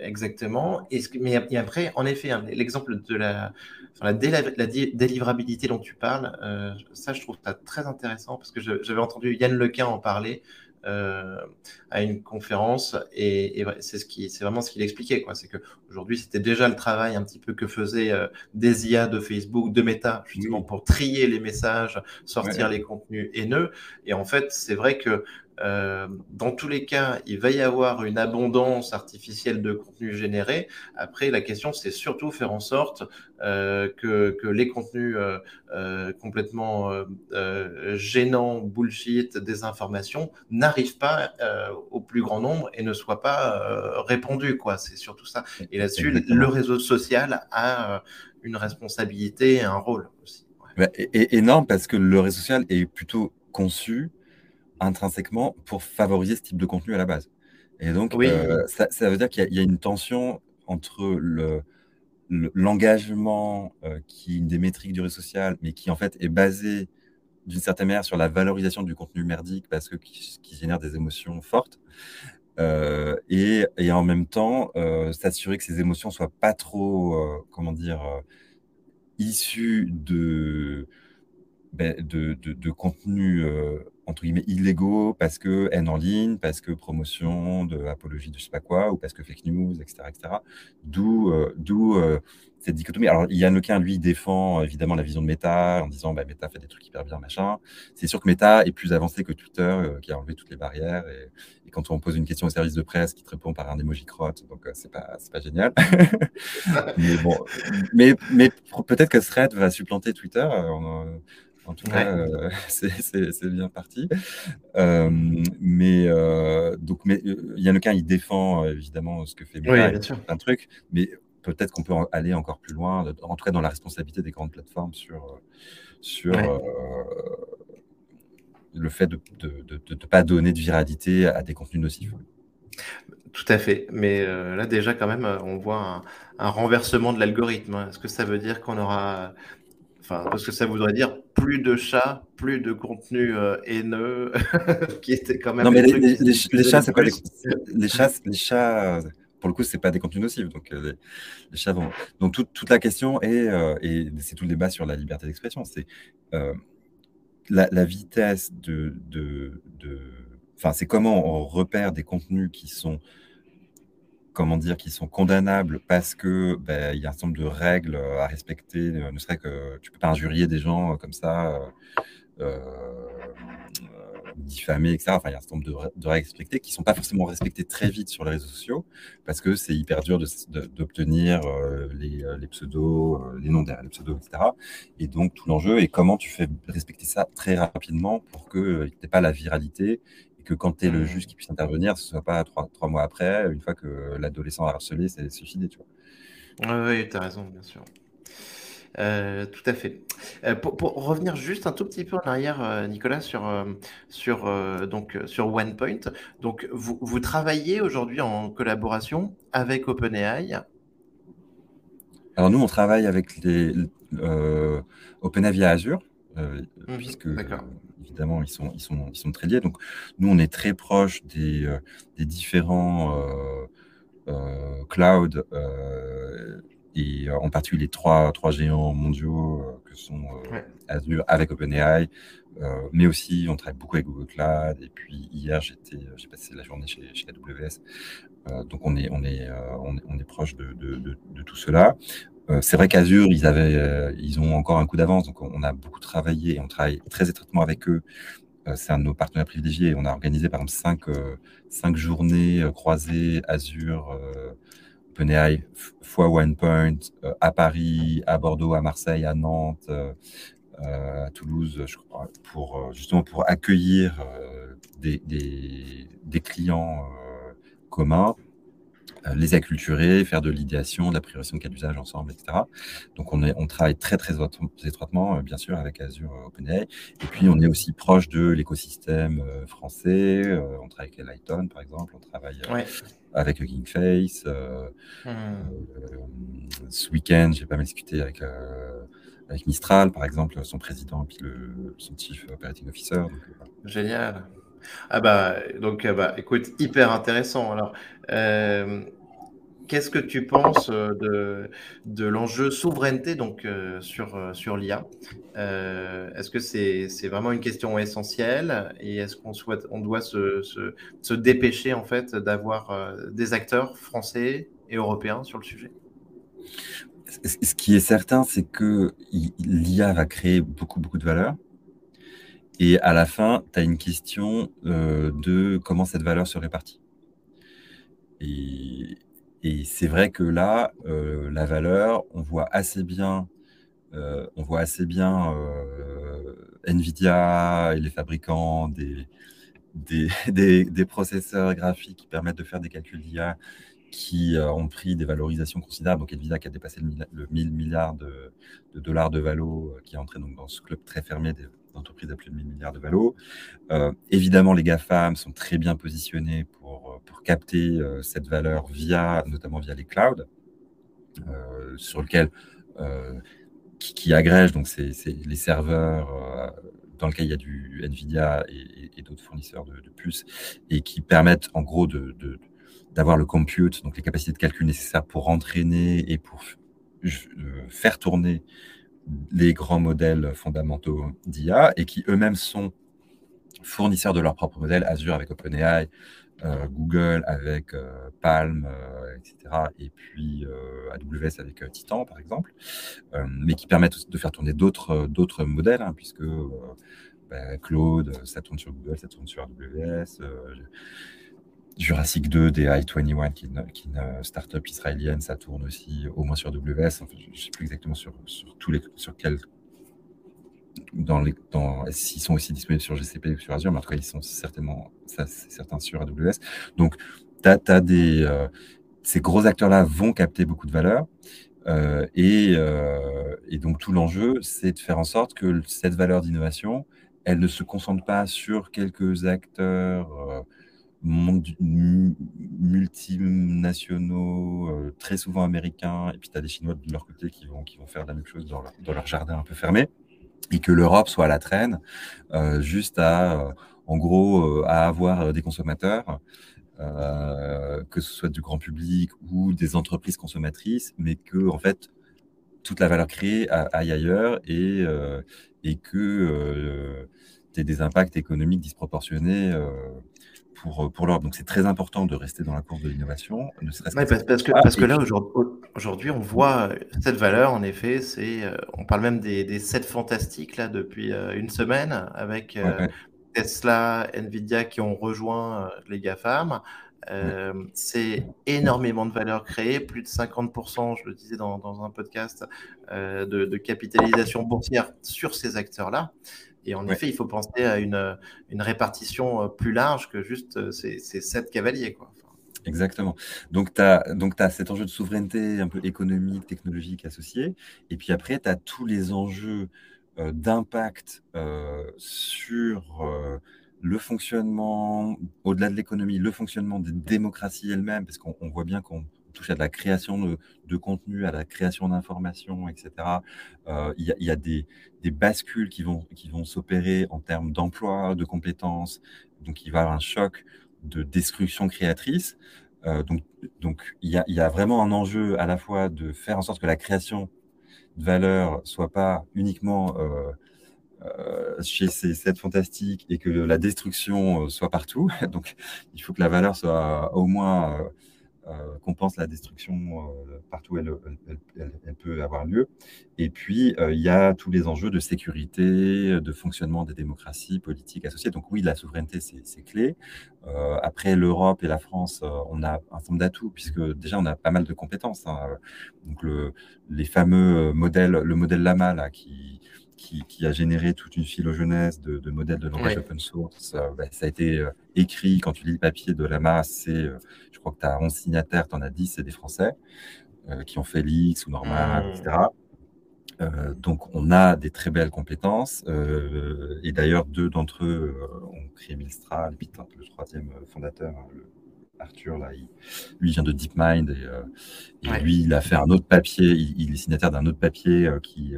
Exactement. Et, mais et après, en effet, hein, l'exemple de la, enfin, la, la, délivrabilité dont tu parles, ça, je trouve ça très intéressant parce que j'avais entendu Yann Lequin en parler à une conférence et, c'est ce qui, c'est vraiment ce qu'il expliquait quoi. C'est que aujourd'hui c'était déjà le travail un petit peu que faisaient euh, des IA de Facebook, de Meta justement pour trier les messages, sortir les contenus haineux. Et en fait c'est vrai que euh, dans tous les cas, il va y avoir une abondance artificielle de contenu généré. Après, la question, c'est surtout faire en sorte euh, que, que, les contenus euh, euh complètement euh, gênants, bullshit, désinformation, n'arrivent pas au plus grand nombre et ne soient pas répondus. Quoi. C'est surtout ça. Et là-dessus, le réseau social a une responsabilité et un rôle aussi. Ouais. et, énorme parce que le réseau social est plutôt conçu intrinsèquement pour favoriser ce type de contenu à la base. Et donc, euh, ça, veut dire qu'il y, a une tension entre le, l'engagement euh, qui est une des métriques du réseau social, mais qui en fait est basé d'une certaine manière sur la valorisation du contenu merdique parce que qui, génère des émotions fortes. Euh, et, et, en même temps, s'assurer que ces émotions soient pas trop, comment dire, issus de, ben, de, de, de contenus entre guillemets illégaux parce que haine en ligne, parce que promotion de apologie de je sais pas quoi, ou parce que fake news, etc. etc. D'où d'où cette dichotomie. Alors, Yann Lequin, lui, défend évidemment la vision de Meta en disant bah, Meta fait des trucs hyper bien, machin. C'est sûr que Meta est plus avancé que Twitter, qui a enlevé toutes les barrières. Et, quand on pose une question au service de presse, qui te répond par un emoji crotte, donc c'est pas, pas génial. mais bon, mais peut-être que Thread va supplanter Twitter. En tout cas, euh, c'est bien parti. Euh, mais euh, donc, mais Yannicka, il défend évidemment ce que fait Meta, oui, un truc, mais peut-être qu'on peut aller encore plus loin, en tout cas dans la responsabilité des grandes plateformes sur, sur le fait de ne pas donner de viralité à des contenus nocifs. Tout à fait. Mais là, déjà, quand même, on voit un, un renversement de l'algorithme. Est-ce que ça veut dire qu'on aura Enfin, parce que ça voudrait dire plus de chats, plus de contenu euh, haineux, qui était quand même. Non, mais les, chats, c'est pas les, les chats, les chats, pour le coup, c'est pas des contenus nocifs. Donc, euh, les, chats vont. Donc, toute la question est, euh, et c'est tout le débat sur la liberté d'expression, c'est la, vitesse de, de, de... Enfin, c'est comment on repère des contenus qui sont comment dire, qui sont condamnables parce que ben, il y a un certain nombre de règles à respecter. Ne serait que tu peux pas injurier des gens comme ça, euh, diffamer, etc. Enfin, il y a un certain nombre de, règles à respecter qui sont pas forcément respectées très vite sur les réseaux sociaux parce que c'est hyper dur d'obtenir les, les, pseudos, les noms derrière les pseudos, etc. Et donc tout l'enjeu est comment tu fais respecter ça très rapidement pour que tu n'aies pas la viralité que quand tu es le mmh. juge qui puisse intervenir, ce ne soit pas trois, trois, mois après, une fois que l'adolescent a harcelé, c'est suicidé. Tu vois. Oui, tu as raison, bien sûr. Euh, tout à fait. Euh, pour, revenir juste un tout petit peu en arrière, euh, Nicolas, sur, sur, donc, sur OnePoint. Donc, vous, vous travaillez aujourd'hui en collaboration avec OpenAI? Alors, nous, on travaille avec les, OpenAI via Azure. Mmh puisque évidemment ils sont, ils, sont, ils sont très liés. Donc nous, on est très proche des, euh, des différents euh, euh, clouds et en particulier les trois, trois géants mondiaux que sont Azure avec OpenAI, mais aussi on travaille beaucoup avec Google Cloud. Et puis hier, j'étais, j'ai passé la journée chez, chez AWS. Donc on est, est, on est, on est proche de, tout cela. Euh, c'est vrai qu'Azure, ils avaient, euh, ils ont encore un coup d'avance, donc on a beaucoup travaillé et on travaille très étroitement avec eux. Euh, c'est un de nos partenaires privilégiés. On a organisé par exemple cinq, cinq journées croisées Azure, OpenAI, fois OnePoint, à Paris, à Bordeaux, à Marseille, à Nantes, à Toulouse, pour justement pour accueillir des, des clients communs euh, les acculturer, faire de l'idéation, de la priorisation de cas d'usage ensemble, etc. Donc on, est, on travaille très très étroitement, euh, bien sûr, avec Azure euh, OpenAI. Et puis on est aussi proche de l'écosystème français. on travaille avec Lighton, par exemple. On travaille avec Kingface. Hmm. ce week-end, j'ai pas mal discuté avec avec Mistral, par exemple, son président et puis le, son chief operating officer. Génial. Ah bah, donc, ah bah, écoute, hyper intéressant. Alors, euh, qu'est-ce que tu penses euh, de, de l'enjeu souveraineté donc, euh, sur, sur l'IA Est-ce que c'est vraiment une question essentielle? Et est-ce qu'on souhaite, on doit se, se, se dépêcher en fait d'avoir des acteurs français et européens sur le sujet? Ce qui est certain, c'est que l'IA va créer beaucoup, beaucoup de valeur. Et à la fin, tu as une question euh, de comment cette valeur se répartit. Et, c'est vrai que là, euh, la valeur, on voit assez bien, euh, on voit assez bien Nvidia et les fabricants des, des, processeurs graphiques qui permettent de faire des calculs d'IA qui ont pris des valorisations considérables. Donc Nvidia qui a dépassé le, 1000 milliards de, dollars de valo, qui est entré donc dans ce club très fermé des d'entreprises à plus de 1000 milliards de valo. Euh, évidemment, les GAFAM sont très bien positionnés pour, euh, pour capter euh, cette valeur via, notamment via les clouds, sur lequel qui, agrègent donc c'est les serveurs dans lesquels il y a du Nvidia et, d'autres fournisseurs de, puces et qui permettent en gros de, d'avoir le compute, donc les capacités de calcul nécessaires pour entraîner et pour faire tourner les grands modèles fondamentaux d'IA et qui eux-mêmes sont fournisseurs de leurs propres modèles, Azure avec OpenAI, euh, Google avec euh, Palm, euh, etc. Et puis AWS avec Titan, par exemple, mais qui permettent de faire tourner d'autres modèles, hein, puisque bah, Claude, ça tourne sur Google, ça tourne sur AWS. Jurassic 2 des i21, qui, qui est une startup israélienne, ça tourne aussi au moins sur AWS. je ne sais plus exactement sur, sur, tous les, sur quel dans les, dans, s'ils sont aussi disponibles sur GCP ou sur Azure, mais en tout cas, ils sont certainement, ça, c'est certain, sur AWS. Donc, tu as, des, euh, ces gros acteurs-là vont capter beaucoup de valeur. Euh, et, euh, et, donc, tout l'enjeu, c'est de faire en sorte que cette valeur d'innovation, elle ne se concentre pas sur quelques acteurs multinationaux, très souvent américains, et puis tu as des Chinois de leur côté qui vont, qui vont faire la même chose dans leur, dans leur jardin un peu fermé et que l'Europe soit à la traîne, euh, juste à, euh, en gros, euh, à avoir des consommateurs, que ce soit du grand public ou des entreprises consommatrices, mais que en fait toute la valeur créée aille ailleurs et, et que tu aies des impacts économiques disproportionnés pour, pour l'Europe. Donc c'est très important de rester dans la course de l'innovation. parce, que, parce que là, aujourd'hui, on voit cette valeur, en effet, c'est, euh, on parle même des, des sets fantastiques là, depuis euh, une semaine avec euh, Tesla, Nvidia qui ont rejoint les GAFAM. c'est énormément de valeur créée, plus de 50%, je le disais dans, dans un podcast, de, de, capitalisation boursière sur ces acteurs-là. Et en effet, il faut penser à une, une, répartition euh, plus large que juste euh, ces, ces sept cavaliers. Quoi. Exactement. Donc, tu as, as cet enjeu de souveraineté un peu économique, technologique associé. Et puis après, tu as tous les enjeux euh, d'impact sur le fonctionnement, au-delà de l'économie, le fonctionnement des démocraties elles-mêmes, parce qu'on voit bien qu'on touche à de la création de, de contenu, à la création d'informations, etc. Euh, il y, a, des, bascules qui vont, qui vont s'opérer en termes d'emploi, de compétences. Donc, il va y avoir un choc de destruction créatrice. Euh, donc, donc il, y a, y a vraiment un enjeu à la fois de faire en sorte que la création de valeur soit pas uniquement euh, chez ces sets fantastiques et que la destruction soit partout. Donc, il faut que la valeur soit au moins compense la destruction euh, partout où elle, elle, peut avoir lieu. Et puis, euh, il y a tous les enjeux de sécurité, de fonctionnement des démocraties politiques associées. Donc oui, la souveraineté, c'est clé. après, l'Europe et la France, on a un certain d'atouts, puisque déjà, on a pas mal de compétences. Hein. Donc le, les fameux modèles, le modèle Lama, là, qui, qui, a généré toute une phylogénèse de, de modèles de langage open source. Bah, ça a été écrit, quand tu lis le papier de Lama, c'est crois que tu as 11 signataires, tu en as 10, c'est des Français euh, qui ont fait l'X ou Normal, etc. Mmh. Euh, donc, on a des très belles compétences. Euh, et d'ailleurs, deux d'entre eux ont créé Milstra. Et puis, le troisième fondateur, Arthur, là, il, lui vient de DeepMind. Et, et lui, il a fait un autre papier. Il, est signataire d'un autre papier qui,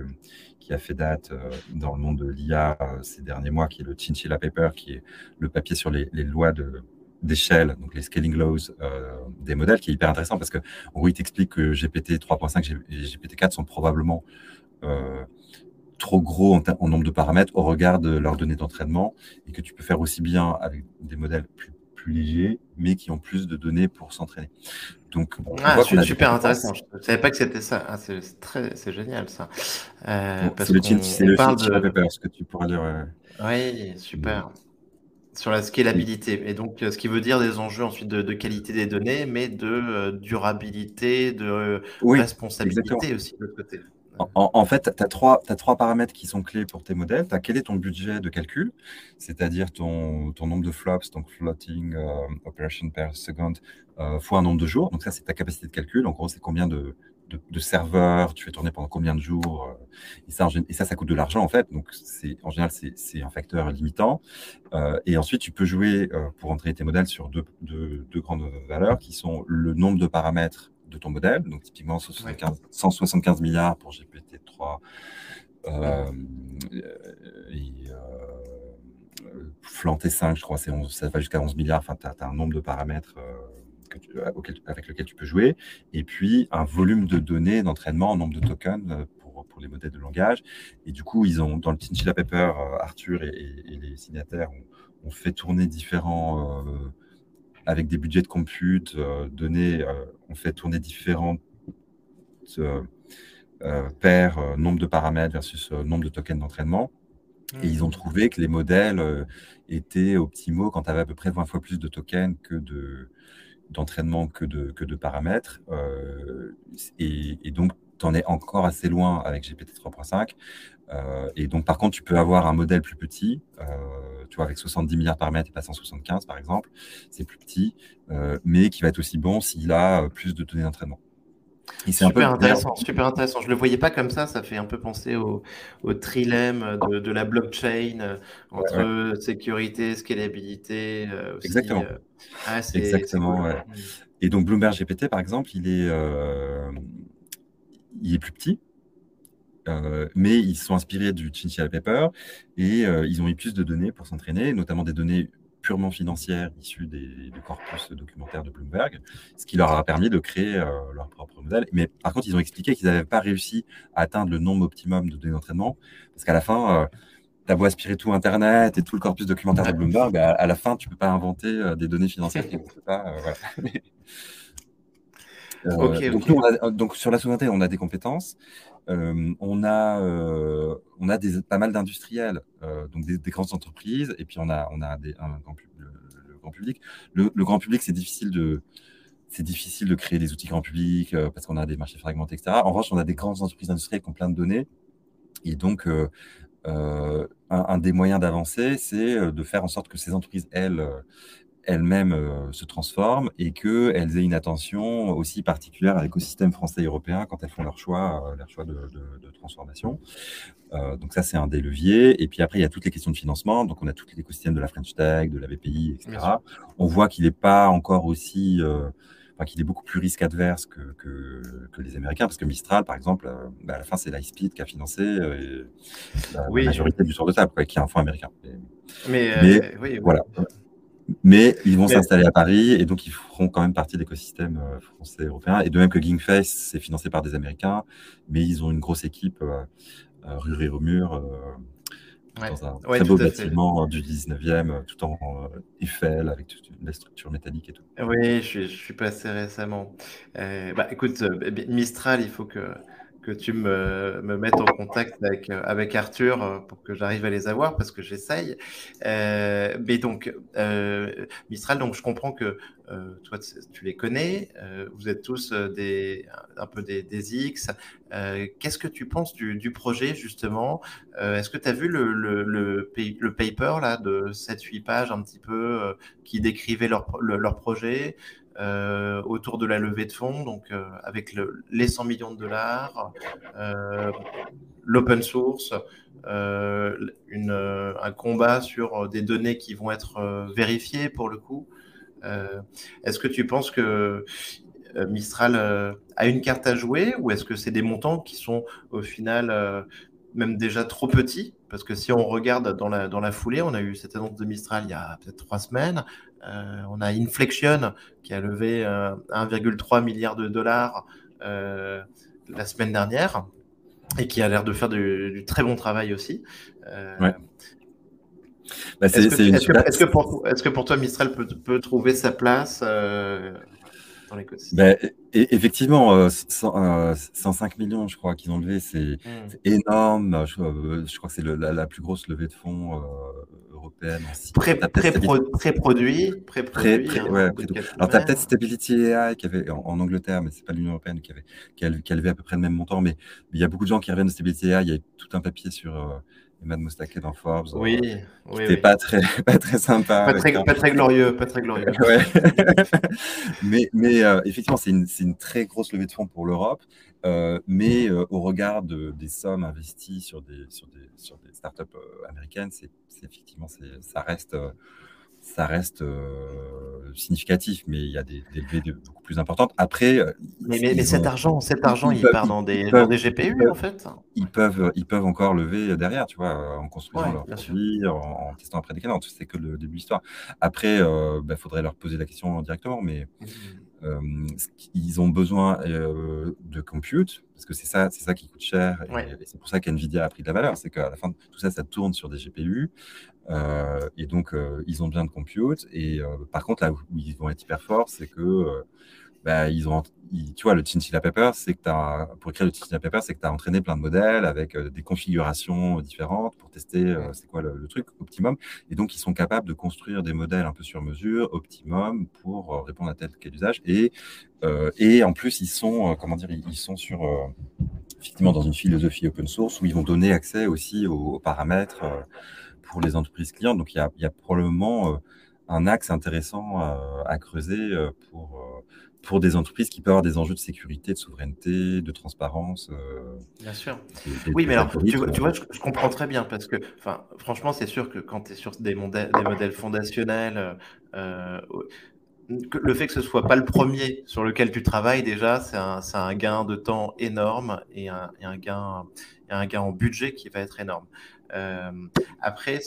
qui a fait date dans le monde de l'IA ces derniers mois, qui est le Chinchilla Paper, qui est le papier sur les lois de, d'échelle, donc les scaling laws euh, des modèles, qui est hyper intéressant parce que en gros, il t'explique que GPT 3.5 et GPT 4 sont probablement euh, trop gros en, nombre de paramètres au regard de leurs données d'entraînement et que tu peux faire aussi bien avec des modèles plus, plus légers, mais qui ont plus de données pour s'entraîner. Donc, ah, c'est super intéressant. Je ne savais pas que c'était ça. Ah, c'est très, c'est génial ça. Euh, c'est le, le parle de... ce que tu pourras dire. Oui, super. Sur la scalabilité. Et donc, euh, ce qui veut dire des enjeux ensuite de, qualité des données, mais de euh, durabilité, de responsabilité aussi de l'autre côté. En, fait, tu as, trois, trois paramètres qui sont clés pour tes modèles. Tu quel est ton budget de calcul, c'est-à-dire ton, ton, nombre de flops, donc floating euh, operation per second, fois un nombre de jours. Donc ça, c'est ta capacité de calcul. En gros, c'est combien de, de, serveurs, tu fais tourner pendant combien de jours. Euh, et, ça, ça, ça coûte de l'argent en fait. Donc, en général, c'est un facteur limitant. Euh, et ensuite, tu peux jouer euh, pour entraîner tes modèles sur deux, grandes valeurs qui sont le nombre de paramètres de ton modèle. Donc, typiquement, 175, milliards pour GPT-3. et Flanté 5, je crois, ça va jusqu'à 11 milliards. Enfin, tu as, un nombre de paramètres avec lequel tu peux jouer, et puis un volume de données d'entraînement en nombre de tokens euh, pour pour, les modèles de langage. Et du coup, ils ont, dans le Chinchilla Paper, Arthur et, les signataires ont, fait tourner différents, avec des budgets de compute donnés, ont fait tourner différentes paires, nombre de paramètres versus nombre de tokens d'entraînement. Et ils ont trouvé que les modèles étaient optimaux quand tu avais à peu près 20 fois plus de tokens que de, d'entraînement que de, que de paramètres. Euh, et, donc, tu en es encore assez loin avec GPT 3.5. Euh, et donc, par contre, tu peux avoir un modèle plus petit, euh, tu vois, avec 70 milliards de paramètres et pas 175, par exemple. C'est plus petit, mais qui va être aussi bon s'il a plus de données d'entraînement super intéressant, super intéressant. Je le voyais pas comme ça. Ça fait un peu penser au, au trilemme de, la blockchain euh, entre sécurité, scalabilité. Euh, Exactement. Euh, ah, Exactement. Mm. Et donc Bloomberg GPT, par exemple, il est, il est plus petit. mais ils sont inspirés du Chinchilla Paper et ils ont eu plus de données pour s'entraîner, notamment des données purement financières issues des, du corpus documentaire de Bloomberg, ce qui leur a permis de créer euh, leur propre modèle. Mais par contre, ils ont expliqué qu'ils n'avaient pas réussi à atteindre le nombre optimum de données d'entraînement, parce qu'à la fin, euh, tu as beau aspirer tout Internet et tout le corpus documentaire de Bloomberg, à, la fin, tu ne peux pas inventer euh, des données financières qui n'existent pas. donc, sur la souveraineté, on a des compétences. on a, on a des, pas mal d'industriels, donc des, grandes entreprises, et puis on a, on a des, un, le, grand public. Le, grand public, c'est difficile de c'est difficile de créer des outils grand public parce qu'on a des marchés fragmentés, etc. En revanche, on a des grandes entreprises industrielles qui ont plein de données. Et donc, un, un, des moyens d'avancer, c'est de faire en sorte que ces entreprises, elles, elles-mêmes euh, se transforment et qu'elles aient une attention aussi particulière à l'écosystème français et européen quand elles font leur choix, euh, leur choix de, transformation. Euh, donc ça, c'est un des leviers. Et puis après, il y a toutes les questions de financement. Donc on a tout l'écosystème de la French Tech, de la BPI, etc. On voit qu'il n'est pas encore aussi... Enfin, qu'il est beaucoup plus risque adverse que, que, les Américains, parce que Mistral, par exemple, bah, à la fin, c'est Lightspeed qui a financé la, majorité du tour de table, qui est un fonds américain. Mais, oui, voilà. Mais ils vont s'installer à Paris et donc ils feront quand même partie de l'écosystème euh, français européen. Et de même que Gingface, c'est financé par des Américains, mais ils ont une grosse équipe euh, euh rue Rire-au-Mur, euh, dans un très beau bâtiment du 19e, tout en Eiffel, avec toute une structure métallique et tout. Oui, je, je suis passé récemment. bah, écoute, Mistral, il faut que que tu me, me mettes en contact avec, avec Arthur euh, pour que j'arrive à les avoir parce que j'essaye. Euh, mais donc, euh, Mistral, donc je comprends que toi, tu les connais, vous êtes tous des, un peu des, des X. Qu'est-ce que tu penses du, du projet justement? Est-ce que tu as vu le, le, le, le, paper là, de 7-8 pages un petit peu qui décrivait leur, leur projet? Euh, autour de la levée de fonds, donc euh, avec le, les 100 millions de dollars, euh, l'open source, un combat sur des données qui vont être vérifiées pour le coup. est-ce que tu penses que Mistral a une carte à jouer ou est-ce que c'est des montants qui sont au final même déjà trop petits? Parce que si on regarde dans la foulée, on a eu cette annonce de Mistral il y a peut-être trois semaines. Euh, on a Inflection qui a levé 1,3 euh, milliard de dollars euh, la semaine dernière et qui a l'air de faire du, très bon travail aussi. est-ce, que, pour, toi, Mistral peut, trouver sa place dans ben, Effectivement, 105 millions, je crois, qu'ils ont levé, c'est, hmm. énorme. Je, crois que c'est la, plus grosse levée de fonds européenne. Pré-produit. Pré pré hein, Alors, tu as peut-être Stability AI qui avait, en, Angleterre, mais ce n'est pas l'Union européenne qui avait, qui, avait, à peu près le même montant. Mais il y a beaucoup de gens qui reviennent de Stability AI. Il y a tout un papier sur. Euh, Emad Mostaquet dans Forbes. Oui, euh, oui, pas très, pas très sympa. Pas très, pas très glorieux, pas très glorieux. mais, mais euh, effectivement, c'est une, une, très grosse levée de fonds pour l'Europe. Euh, mais euh, au regard de, des sommes investies sur des, sur des, sur des startups américaines, c'est effectivement, ça reste, ça reste significatif, mais il y a des, des levées de, beaucoup plus importantes. Après, mais, mais, cet argent, cet argent, il part dans des, dans des GPU en fait? Ils peuvent, ils peuvent encore lever derrière, tu vois, en construisant leur produit, en, testant après des canaux. C'est que le début de l'histoire. Après, il bah, faudrait leur poser la question directement, mais. Mmh. Ils ont besoin de compute, parce que c'est ça, c'est ça qui coûte cher, et, c'est pour ça qu'NVIDIA a pris de la valeur, c'est qu'à la fin, tout ça, ça tourne sur des GPU, et donc ils ont besoin de compute, et par contre, là où ils vont être hyper forts, c'est que bah, ils ont, tu vois, le Chinchilla Paper, c'est que as, pour écrire le Chinchilla Paper, c'est que tu as entraîné plein de modèles avec euh, des configurations différentes pour tester euh, c'est quoi le, truc optimum. Et donc, ils sont capables de construire des modèles un peu sur mesure, optimum, pour euh, répondre à tel quel usage. Et, et en plus, ils sont, comment dire, ils sont sur, effectivement, dans une philosophie open source où ils vont donner accès aussi aux, paramètres pour les entreprises clientes. Donc, il y a, il y a probablement un axe intéressant à creuser pour pour des entreprises qui peuvent avoir des enjeux de sécurité, de souveraineté, de transparence. Euh, bien sûr. oui, mais alors, tu, vois, je, comprends très bien parce que, enfin, franchement, c'est sûr que quand tu es sur des modèles, des modèles fondationnels, euh, le fait que ce soit pas le premier sur lequel tu travailles, déjà, c'est un, un, gain de temps énorme et un, et un, gain, un gain en budget qui va être énorme. Euh, après,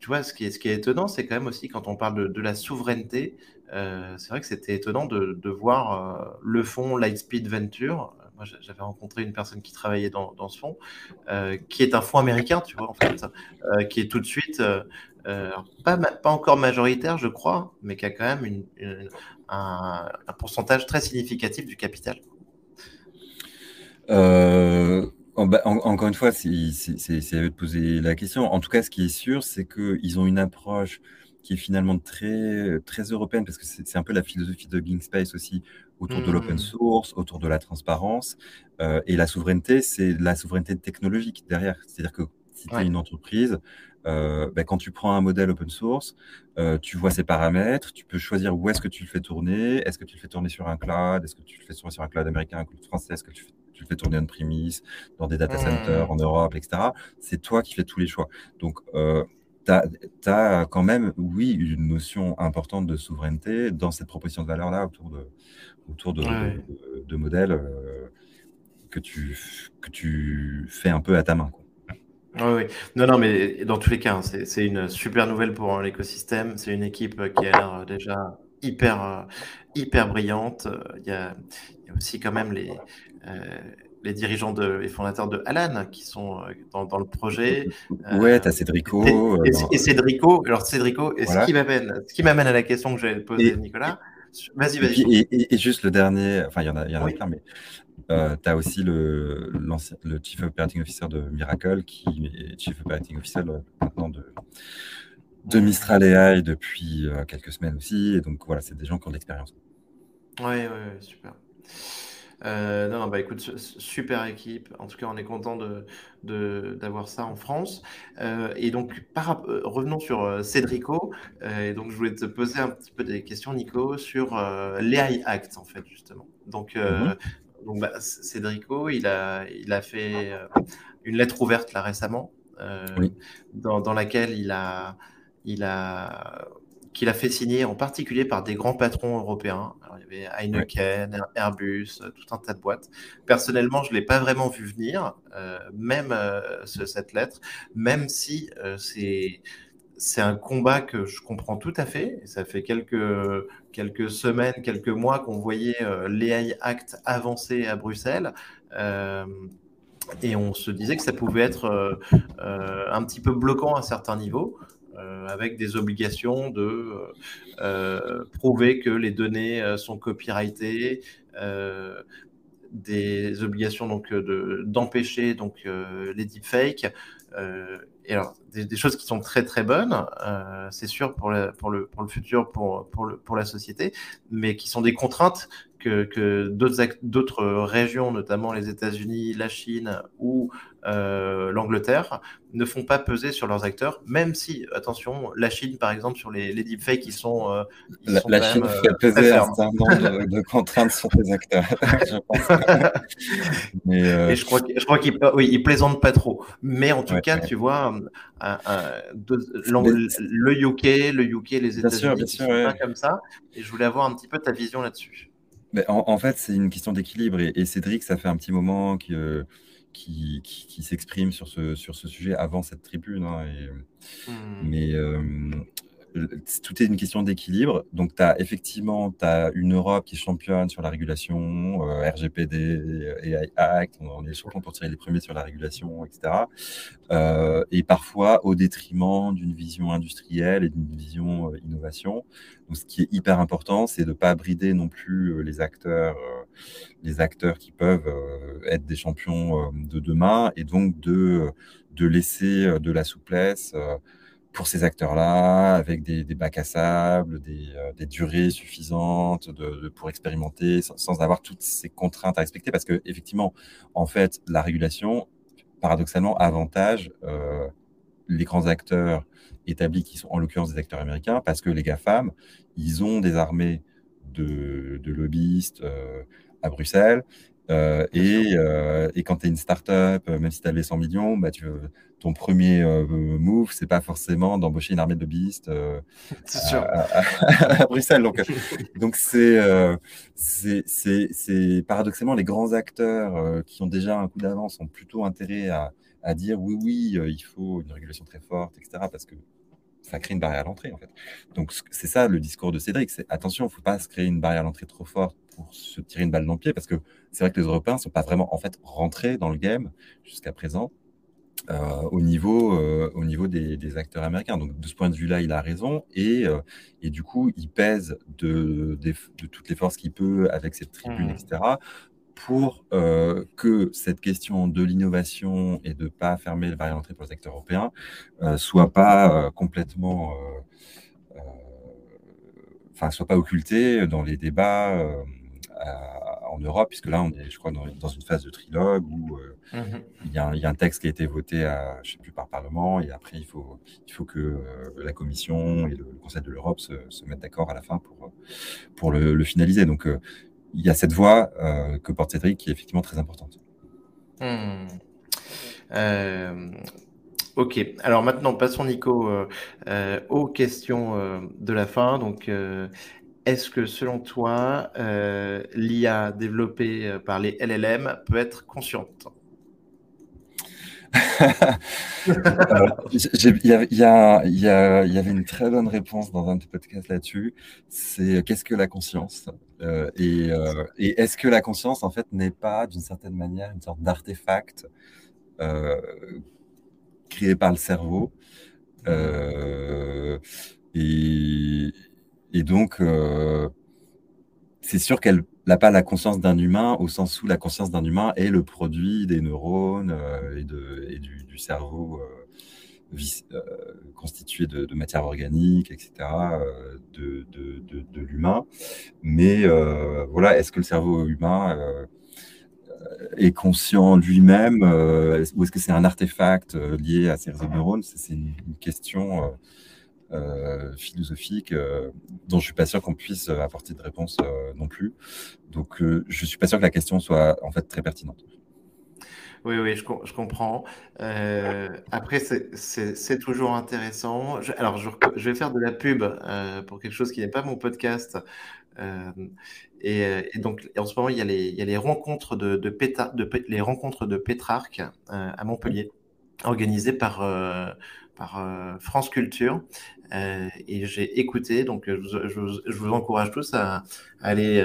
tu vois, ce qui est, ce qui est étonnant, c'est quand même aussi quand on parle de, de la souveraineté, euh, c'est vrai que c'était étonnant de, voir euh, le fonds Lightspeed Venture. Moi, j'avais rencontré une personne qui travaillait dans, ce fonds, euh, qui est un fonds américain, tu vois, en fait, qui est tout de suite pas, encore majoritaire, je crois, mais qui a quand même un, pourcentage très significatif du capital. encore une fois, c'est à eux de poser la question. En tout cas, ce qui est sûr, c'est qu'ils ont une approche qui est finalement très, très européenne, parce que c'est un peu la philosophie de Space aussi, autour de l'open mmh. source, autour de la transparence. Euh, et la souveraineté, c'est la souveraineté technologique derrière. C'est-à-dire que si tu es une entreprise, euh, ben, quand tu prends un modèle open source, euh, tu vois ses paramètres, tu peux choisir où est-ce que tu le fais tourner. Est-ce que tu le fais tourner sur un cloud Est-ce que tu le fais tourner sur un cloud américain, un cloud français Est-ce que tu, le fais tourner on-premise, dans des data centers mmh. en Europe, etc. C'est toi qui fais tous les choix. Donc, tu as, quand même, oui, une notion importante de souveraineté dans cette proposition de valeur-là autour de, autour de, de, modèles euh, que, tu, que tu fais un peu à ta main. Quoi. Oui, oui. Non, non, mais dans tous les cas, hein, c'est une super nouvelle pour l'écosystème. C'est une équipe qui a l'air déjà hyper, euh, hyper brillante. Il y, a, il y a aussi quand même les, euh, les dirigeants de, et fondateurs de Alan qui sont euh, dans, dans le projet. Ouais, euh, tu as Cédrico. Et, et, Cédrico, alors Cédrico, et ce qui m'amène, ce qui m'amène à la question que j'allais poser, Nicolas. Vas-y, vas-y. Et, juste le dernier, enfin, il y en a, il y en a plein, mais euh, tu as aussi le, le Chief Operating Officer de Miracle qui est Chief Operating Officer maintenant de, de Mistral AI depuis quelques semaines aussi. Et donc, voilà, c'est des gens qui ont de l'expérience. Oui, oui, ouais, super. Euh, non, bah écoute, super équipe. En tout cas, on est content de, d'avoir ça en France. Euh, et donc, par, euh, revenons sur Cédrico. et donc, je voulais te poser un petit peu des questions, Nico, sur l'AI Act, en fait, justement. Donc, donc bah, Cédrico, il a, il a fait une lettre ouverte là récemment, dans, dans laquelle il a, il a qu'il a fait signer en particulier par des grands patrons européens. Alors, il y avait Heineken, Airbus, euh, tout un tas de boîtes. Personnellement, je ne l'ai pas vraiment vu venir, euh, même euh, cette lettre, même si c'est c'est un combat que je comprends tout à fait. Ça fait quelques, quelques semaines, quelques mois qu'on voyait l'AI Act avancer à Bruxelles. et on se disait que ça pouvait être un petit peu bloquant à certains niveaux. Euh, avec des obligations de euh, euh, prouver que les données sont copyrightées, des obligations donc d'empêcher donc les deepfakes. Et alors des, choses qui sont très très bonnes, c'est sûr pour, pour, le, pour le futur, pour, pour, le, pour la société, mais qui sont des contraintes que, que d'autres régions, notamment les États-Unis, la Chine ou euh, l'Angleterre, ne font pas peser sur leurs acteurs, même si, attention, la Chine, par exemple, sur les, les deepfakes, ils sont. Euh, la, Chine euh, fait peser un certain nombre de, contraintes sur les acteurs, je pense. Mais, Et je crois, qu'ils oui, ils plaisantent pas trop. Mais en tout cas, tu vois, le UK, le UK, les États-Unis, comme ça. Et je voulais avoir un petit peu ta vision là-dessus. Mais en, fait, c'est une question d'équilibre. Et, Cédric, ça fait un petit moment que qui, qui, s'exprime sur ce, sur ce sujet avant cette tribune. Hein, et, mmh. Mais euh, tout est une question d'équilibre. Donc, tu as effectivement as une Europe qui championne sur la régulation, euh, RGPD, AI Act, on est champion pour tirer les premiers sur la régulation, etc. Euh, et parfois au détriment d'une vision industrielle et d'une vision euh, innovation. Donc, ce qui est hyper important, c'est de ne pas brider non plus les acteurs, les acteurs qui peuvent être des champions de demain, et donc de, de laisser de la souplesse pour ces acteurs-là, avec des, bacs à sable, des, euh, durées suffisantes de, pour expérimenter, sans, avoir toutes ces contraintes à respecter, parce que effectivement, en fait, la régulation, paradoxalement, avantage euh, les grands acteurs établis, qui sont en l'occurrence des acteurs américains, parce que les GAFAM, ils ont des armées de, lobbyistes euh, à Bruxelles, euh, et, euh, et, quand tu es une startup, euh, même si tu as les 100 millions, bah, tu, ton premier move, c'est pas forcément d'embaucher une armée de lobbyistes à, à, Bruxelles. Donc, donc c'est, c'est, paradoxalement les grands acteurs qui ont déjà un coup d'avance ont plutôt intérêt à, à dire oui, oui, il faut une régulation très forte, etc. Parce que ça crée une barrière à l'entrée, en fait. Donc, c'est ça le discours de Cédric. C'est attention, il ne faut pas se créer une barrière à l'entrée trop forte pour se tirer une balle dans le pied, parce que c'est vrai que les Européens ne sont pas vraiment, en fait, rentrés dans le game jusqu'à présent. Euh, au niveau, euh, au niveau des, acteurs américains. Donc, de ce point de vue-là, il a raison. Et, euh, et du coup, il pèse de, de, toutes les forces qu'il peut avec cette tribune, mmh. etc., pour que cette question de l'innovation et de ne pas fermer le barrière d'entrée pour les acteurs européens ne soit pas complètement, enfin, soit pas occultée dans les débats en Europe, puisque là, on est, je crois, dans, une phase de trilogue où mmh il, y a un, texte qui a été voté, à, je sais plus, par Parlement, et après, il faut, il faut que la Commission et le, Conseil de l'Europe se, mettent d'accord à la fin pour, pour le, le finaliser. Donc, il y a cette voix euh, que porte Cédric qui est effectivement très importante. Hmm. Euh, ok, alors maintenant passons Nico euh, aux questions de la fin. Donc, est-ce que selon toi, l'IA développée par les LLM peut être consciente? Il y, avait une très bonne réponse dans un de tes podcasts là-dessus. C'est qu'est-ce que la conscience? Euh, euh, et, est-ce que la conscience, en fait, n'est pas d'une certaine manière une sorte d'artefact euh, créé par le cerveau? Et, et, donc, c'est sûr qu'elle n'a pas la conscience d'un humain au sens où la conscience d'un humain est le produit des neurones euh, et, du, cerveau euh, euh, constitué de, matière organique, etc., de, l'humain. Mais voilà, est-ce que le cerveau humain est conscient lui-même ou est-ce que c'est un artefact lié à ses réseaux de neurones C'est une, question euh, philosophique euh, dont je suis pas sûr qu'on puisse apporter de réponse euh, non plus. Donc, je suis pas sûr que la question soit en fait très pertinente. Oui, oui, je, comprends. après, c'est toujours intéressant. alors, je, je, vais faire de la pub pour quelque chose qui n'est pas mon podcast. Et, donc, en ce moment, il y a les, il y a les rencontres de, de, de, les rencontres de Pétrarque à Montpellier, organisées par, par France Culture. Euh, et j'ai écouté, donc je, je, vous encourage tous à, aller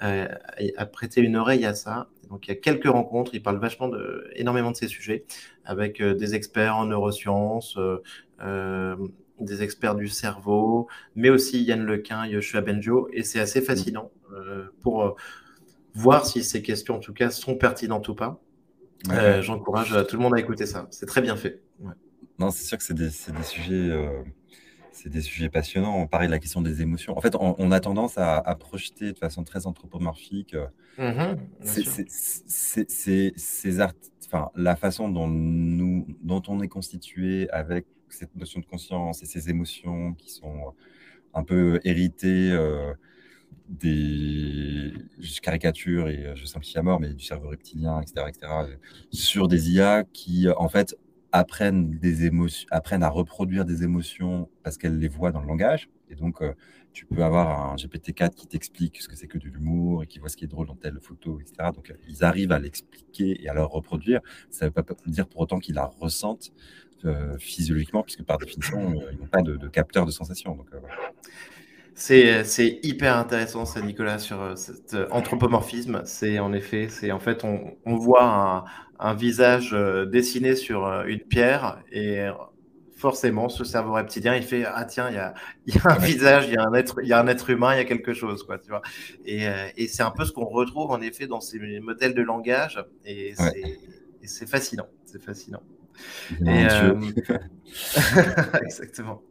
euh, à, prêter une oreille à ça. Donc il y a quelques rencontres, il parle vachement de, énormément de ces sujets, avec euh, des experts en neurosciences, des experts du cerveau, mais aussi Yann Lequin, Yoshua Benjo, et c'est assez fascinant pour voir si ces questions, en tout cas, sont pertinentes ou pas. J'encourage tout le monde à écouter ça. C'est très bien fait. Non, c'est sûr que c'est des, des, sujets c'est des sujets passionnants. On parlait de la question des émotions. En fait, on, a tendance à, projeter de façon très anthropomorphique mmh ces enfin, la façon dont, nous, dont on est constitué avec cette notion de conscience et ces émotions qui sont un peu héritées euh, des je caricature et je simplifie à mort, mais du cerveau reptilien, etc., etc., sur des IA qui, en fait, apprennent, des émotions, apprennent à reproduire des émotions parce qu'elles les voient dans le langage. Et donc, tu peux avoir un GPT-4 qui t'explique ce que c'est que de l'humour et qui voit ce qui est drôle dans telle photo, etc. Donc, ils arrivent à l'expliquer et à le reproduire. Ça ne veut pas dire pour autant qu'ils la ressentent physiologiquement, puisque par définition, ils n'ont pas de, capteur de sensation. Donc, c'est hyper intéressant, ça, Nicolas, sur cet anthropomorphisme. C'est en effet, c'est en fait, on, on voit un, un visage dessiné sur une pierre et forcément, ce cerveau reptilien, il fait ah tiens, il y a, y a un visage, il y a un être, il y a un être humain, il y a quelque chose, quoi, tu vois. Et, et c'est un peu ce qu'on retrouve en effet dans ces modèles de langage, et c'est fascinant, c'est fascinant. Et, Exactement.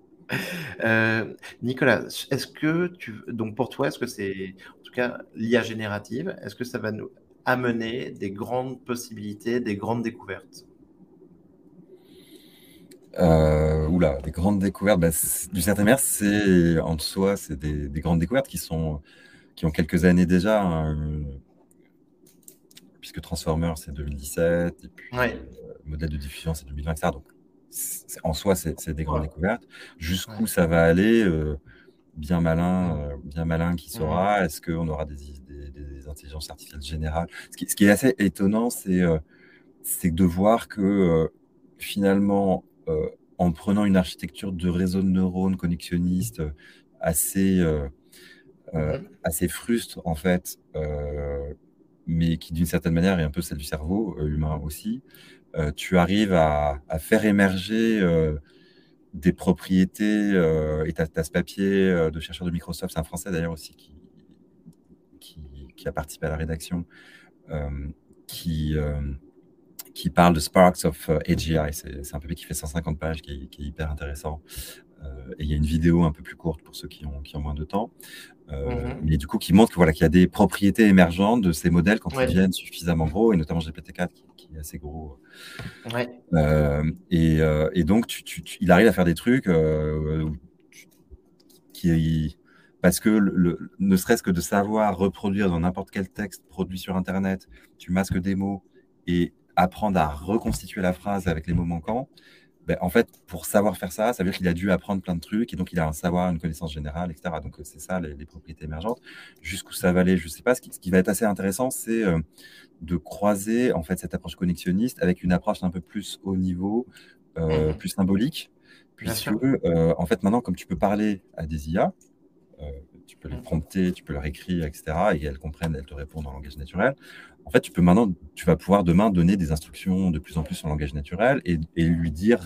Euh, Nicolas, est-ce que tu, donc pour toi, est-ce que c'est, en tout cas, l'IA générative, est-ce que ça va nous amener des grandes possibilités, des grandes découvertes? Euh, oula, des grandes découvertes. Bah, du certain manière, c'est en soi, c'est des, grandes découvertes qui sont qui ont quelques années déjà, hein, puisque Transformers c'est 2017 et puis euh, modèle de diffusion c'est 2020, etc. Donc en soi, c'est des grandes découvertes. Jusqu'où ça va aller, euh, bien malin, euh, bien malin qui saura. Est-ce qu'on aura des, des, intelligences artificielles générales? Ce qui, ce qui, est assez étonnant, c'est euh, de voir que finalement, en prenant une architecture de réseau de neurones connexionniste assez, assez fruste, en fait, mais qui d'une certaine manière est un peu celle du cerveau humain aussi, euh, tu arrives à, faire émerger euh, des propriétés, euh, et tu as, ce papier de chercheur de Microsoft, c'est un Français d'ailleurs aussi qui, qui, a participé à la rédaction, qui, qui parle de Sparks of AGI. C'est un papier qui fait 150 pages, qui qui est hyper intéressant. Et il y a une vidéo un peu plus courte pour ceux qui ont, qui ont moins de temps. Euh, mhm. Mais du coup, qui montre voilà, qu'il y a des propriétés émergentes de ces modèles quand ils deviennent suffisamment gros, et notamment GPT-4 qui, est assez gros. Euh, et, et, donc, tu, il arrive à faire des trucs qui, parce que le, ne serait-ce que de savoir reproduire dans n'importe quel texte produit sur Internet, tu masques des mots et apprendre à reconstituer la phrase avec les mots manquants, ben, en fait, pour savoir faire ça, ça veut dire qu'il a dû apprendre plein de trucs et donc il a un savoir, une connaissance générale, etc. Donc c'est ça les, propriétés émergentes. Jusqu'où ça va aller, je ne sais pas. Ce qui, ce qui, va être assez intéressant, c'est euh, de croiser en fait cette approche connexionniste avec une approche un peu plus haut niveau, euh, mmh plus symbolique, puisque euh, en fait maintenant, comme tu peux parler à des IA, tu peux les mmh. prompter, tu peux leur écrire, etc. Et elles comprennent, elles te répondent en langage naturel en fait, tu peux maintenant, tu vas pouvoir demain donner des instructions de plus en plus en langage naturel et, lui dire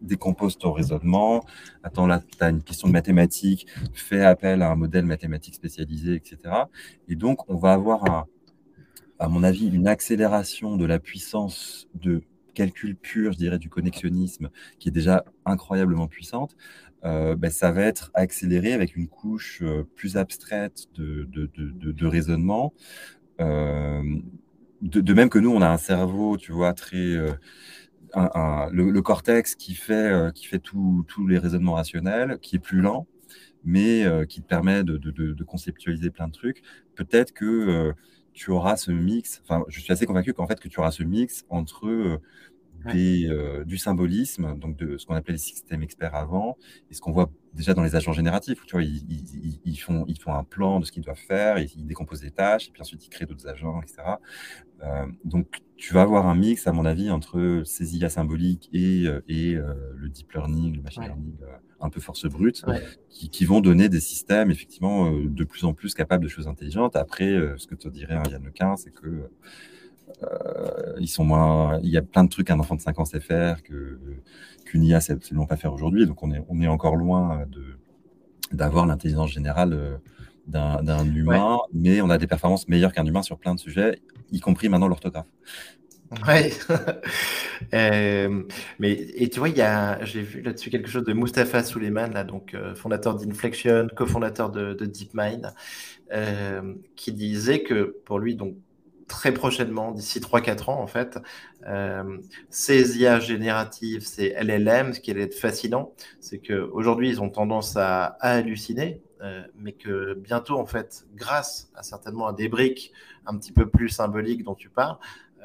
décompose ton raisonnement. Attends, là, tu as une question de mathématiques, fais appel à un modèle mathématique spécialisé, etc. Et donc, on va avoir, à mon avis, une accélération de la puissance de calcul pur, je dirais, du connexionnisme, qui est déjà incroyablement puissante. Euh, ben, ça va être accéléré avec une couche euh, plus abstraite de, raisonnement, euh, de, même que nous, on a un cerveau, tu vois, très. Euh, le, cortex qui fait, qui fait tous les raisonnements rationnels, qui est plus lent, mais qui te permet de, conceptualiser plein de trucs. Peut-être que tu auras ce mix, enfin, je suis assez convaincu qu'en fait, que tu auras ce mix entre du symbolisme, donc de ce qu'on appelait les systèmes experts avant, et ce qu'on voit déjà dans les agents génératifs, où tu vois, ils, font, ils font un plan de ce qu'ils doivent faire, ils, décomposent des tâches, et puis ensuite ils créent d'autres agents, etc. Euh, donc tu vas avoir un mix, à mon avis, entre ces IA symboliques et, euh, et euh, le deep learning, le machine learning, un peu force brute, qui, vont donner des systèmes effectivement de plus en plus capables de choses intelligentes. Après, ce que te dirait un Yann Lequin, c'est que ils sont moins. Il y a plein de trucs qu'un enfant de 5 ans sait faire que qu'une IA sait absolument pas faire aujourd'hui. Donc on est on est encore loin de d'avoir l'intelligence générale euh, d'un humain, mais on a des performances meilleures qu'un humain sur plein de sujets, y compris maintenant l'orthographe. Ouais. Euh, mais et tu vois, il y a, j'ai vu là-dessus quelque chose de Mustapha Suleiman, là, donc euh, fondateur d'Inflection, cofondateur de, de DeepMind, qui disait que pour lui, donc très prochainement, d'ici 3-4 ans en fait, euh, ces IA génératives, ces LLM, ce qui est fascinant, c'est qu'aujourd'hui ils ont tendance à, halluciner, euh, mais que bientôt en fait, grâce à certainement à des briques un petit peu plus symboliques dont tu parles,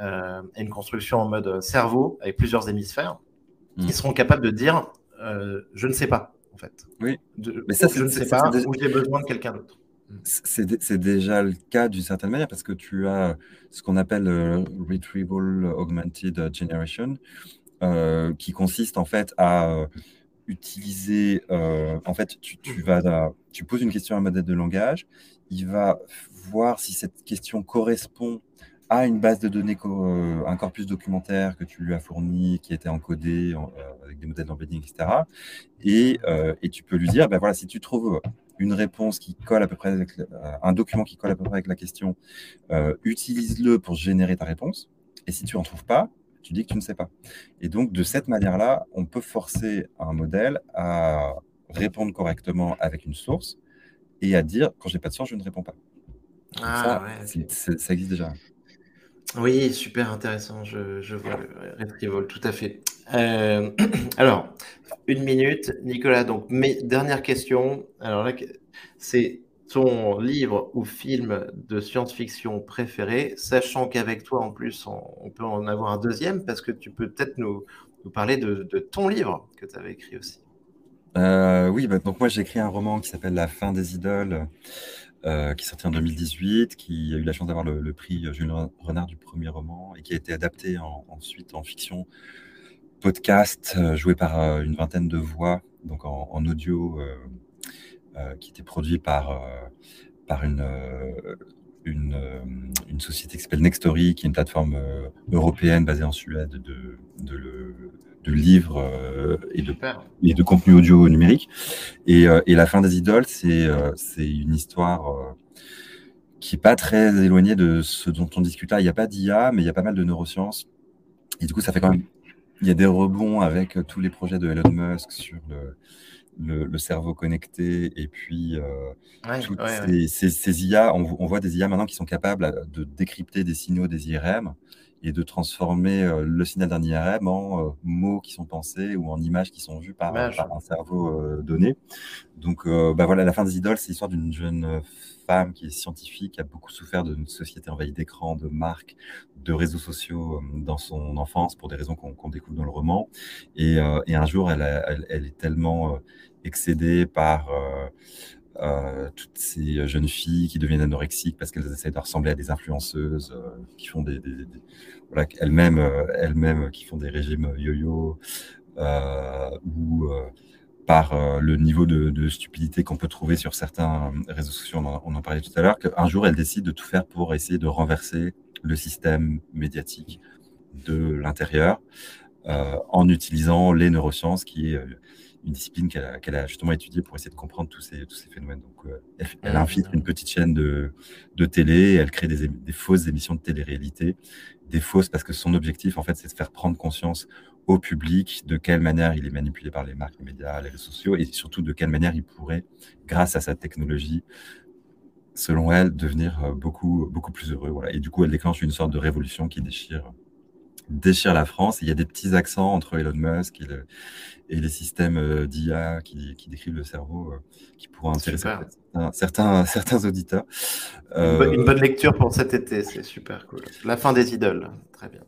euh, et une construction en mode cerveau avec plusieurs hémisphères, ils mm. seront capables de dire je ne sais pas, en fait. Oui. mais ça, je ne sais pas, ou j'ai besoin de quelqu'un d'autre. C'est déjà le cas d'une certaine manière parce que tu as ce qu'on appelle le Retrieval Augmented Generation, euh, qui consiste en fait à euh, utiliser, euh, en fait, tu poses une question à un modèle de langage, il va voir si cette question correspond à une base de données, un corpus documentaire que tu lui as fourni, qui était encodé avec des modèles d'embedding, etc. Et, et, tu peux lui dire, ben voilà, si tu trouves une réponse qui colle à peu près avec un document qui colle à peu près avec la question, euh, utilise-le pour générer ta réponse. Et si tu n'en trouves pas, tu dis que tu ne sais pas. Et donc, de cette manière-là, on peut forcer un modèle à répondre correctement avec une source et à dire quand j'ai pas de source, je ne réponds pas. Ah, ça, ça existe déjà. Oui, super intéressant. Je, je vois le Retrieval, tout à fait. Euh, alors, une minute, Nicolas. Donc, mes dernières questions. Alors là, c'est ton livre ou film de science-fiction préféré, sachant qu'avec toi, en plus, on, peut en avoir un deuxième parce que tu peux peut-être nous, parler de, de, ton livre que tu avais écrit aussi. Euh, oui, bah, donc moi j'ai écrit un roman qui s'appelle La fin des idoles, euh, qui est sorti en 2018, qui a eu la chance d'avoir le, prix Jules Renard du premier roman et qui a été adapté ensuite en fiction podcast euh, joué par euh, une vingtaine de voix, donc en, audio, euh, qui était produit par, par une, une, une, société qui s'appelle Nextory, qui est une plateforme européenne basée en Suède de, de, de livres et de, et de contenu audio numérique. Et, et La fin des idoles, c'est c'est une histoire qui n'est pas très éloignée de ce dont on discute là. Il n'y a pas d'IA, mais il y a pas mal de neurosciences. Et du coup, ça fait quand même il y a des rebonds avec euh, tous les projets de Elon Musk sur le, le, cerveau connecté et puis euh, toutes ces, ces, IA, on, on, voit des IA maintenant qui sont capables euh, de décrypter des signaux des IRM et de transformer euh, le signal d'un IRM en euh, mots qui sont pensés ou en images qui sont vues par, par un cerveau donné. Donc, bah voilà, la fin des idoles, c'est l'histoire d'une jeune qui est scientifique, a beaucoup souffert d'une société envahie d'écrans, de marques, de réseaux sociaux dans son enfance pour des raisons qu'on découvre dans le roman. Et, et un jour, elle, est tellement excédée par euh, toutes ces jeunes filles qui deviennent anorexiques parce qu'elles essaient de ressembler à des influenceuses euh, qui font des, voilà, elles-mêmes, euh, elles-mêmes qui font des régimes yo-yo ou par le niveau de, stupidité qu'on peut trouver sur certains réseaux sociaux, on en, parlait tout à l'heure, qu'un jour elles décident de tout faire pour essayer de renverser le système médiatique de l'intérieur en utilisant les neurosciences qui est une discipline qu'elle a, justement étudiée pour essayer de comprendre tous ces, tous ces phénomènes. Donc, euh, elle, ah. infiltre une petite chaîne de, de télé, elle crée des, des fausses émissions de télé-réalité, des fausses parce que son objectif, en fait, c'est de faire prendre conscience au public de quelle manière il est manipulé par les marques, les médias, les réseaux sociaux, et surtout de quelle manière il pourrait, grâce à sa technologie, selon elle, devenir euh, beaucoup, beaucoup plus heureux. Voilà. Et du coup, elle déclenche une sorte de révolution qui déchire déchire la France. il y a des petits accents entre Elon Musk et, les systèmes euh, d'IA qui, décrivent le cerveau euh, qui pourront intéresser certains, certains, auditeurs. Une, bonne, lecture pour cet été, c'est super cool. La fin des idoles, très bien.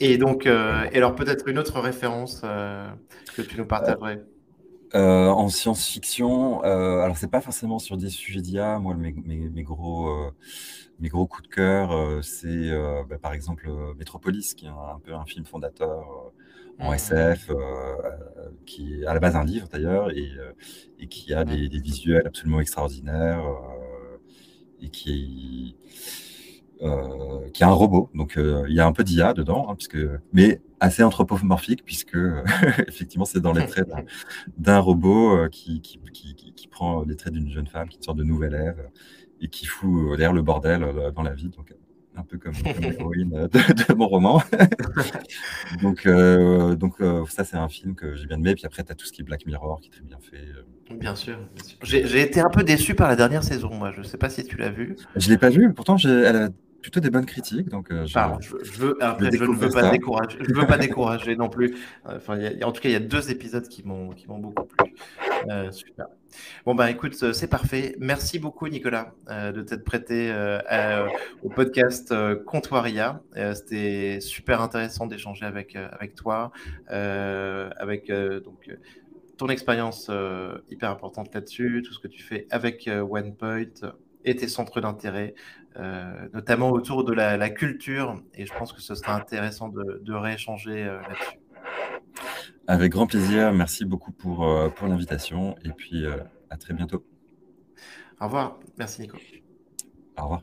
Et donc, euh, et alors peut-être une autre référence que tu nous partagerais? En science-fiction, alors c'est pas forcément sur des sujets d'IA. Moi, mes, mes gros mes gros coups de cœur, euh, c'est euh, bah, par exemple euh, Metropolis, qui est un, peu un film fondateur en mmh. SF, qui est à la base un livre d'ailleurs, et, et, qui a des, visuels absolument extraordinaires, et qui est, qui a un robot. Donc il y a un peu d'IA dedans, hein, puisque, mais assez anthropomorphique, puisque effectivement c'est dans les traits d'un robot qui, qui, qui, qui, prend les traits d'une jeune femme, qui est sorte de nouvelle Ève, et qui fout euh, d'ailleurs le bordel euh, dans la vie. Donc, un peu comme, l'héroïne de, mon roman. donc, euh, donc ça, c'est un film que j'ai bien aimé. Puis après, tu as tout ce qui est Black Mirror, qui est très bien fait. Bien sûr. J'ai été un peu déçu par la dernière saison, moi. Je ne sais pas si tu l'as vu. Je ne l'ai pas vu. Pourtant, elle a plutôt des bonnes critiques. Donc, je, je, veux, après, je, ne veux pas décourager, je veux pas décourager non plus. Enfin, en tout cas, il y a deux épisodes qui m'ont beaucoup plu. super. Bon, bah écoute, euh, c'est parfait. Merci beaucoup, Nicolas, euh, de t'être prêté euh, au podcast Comptoiria. C'était super intéressant d'échanger avec, avec toi, avec donc, ton expérience hyper importante là-dessus, tout ce que tu fais avec OnePoint et tes centres d'intérêt, notamment autour de la, culture. Et je pense que ce sera intéressant de, de rééchanger là-dessus. Avec grand plaisir. Merci beaucoup pour, euh, pour l'invitation. Et puis, euh, à très bientôt. Au revoir. Merci, Nico. Au revoir.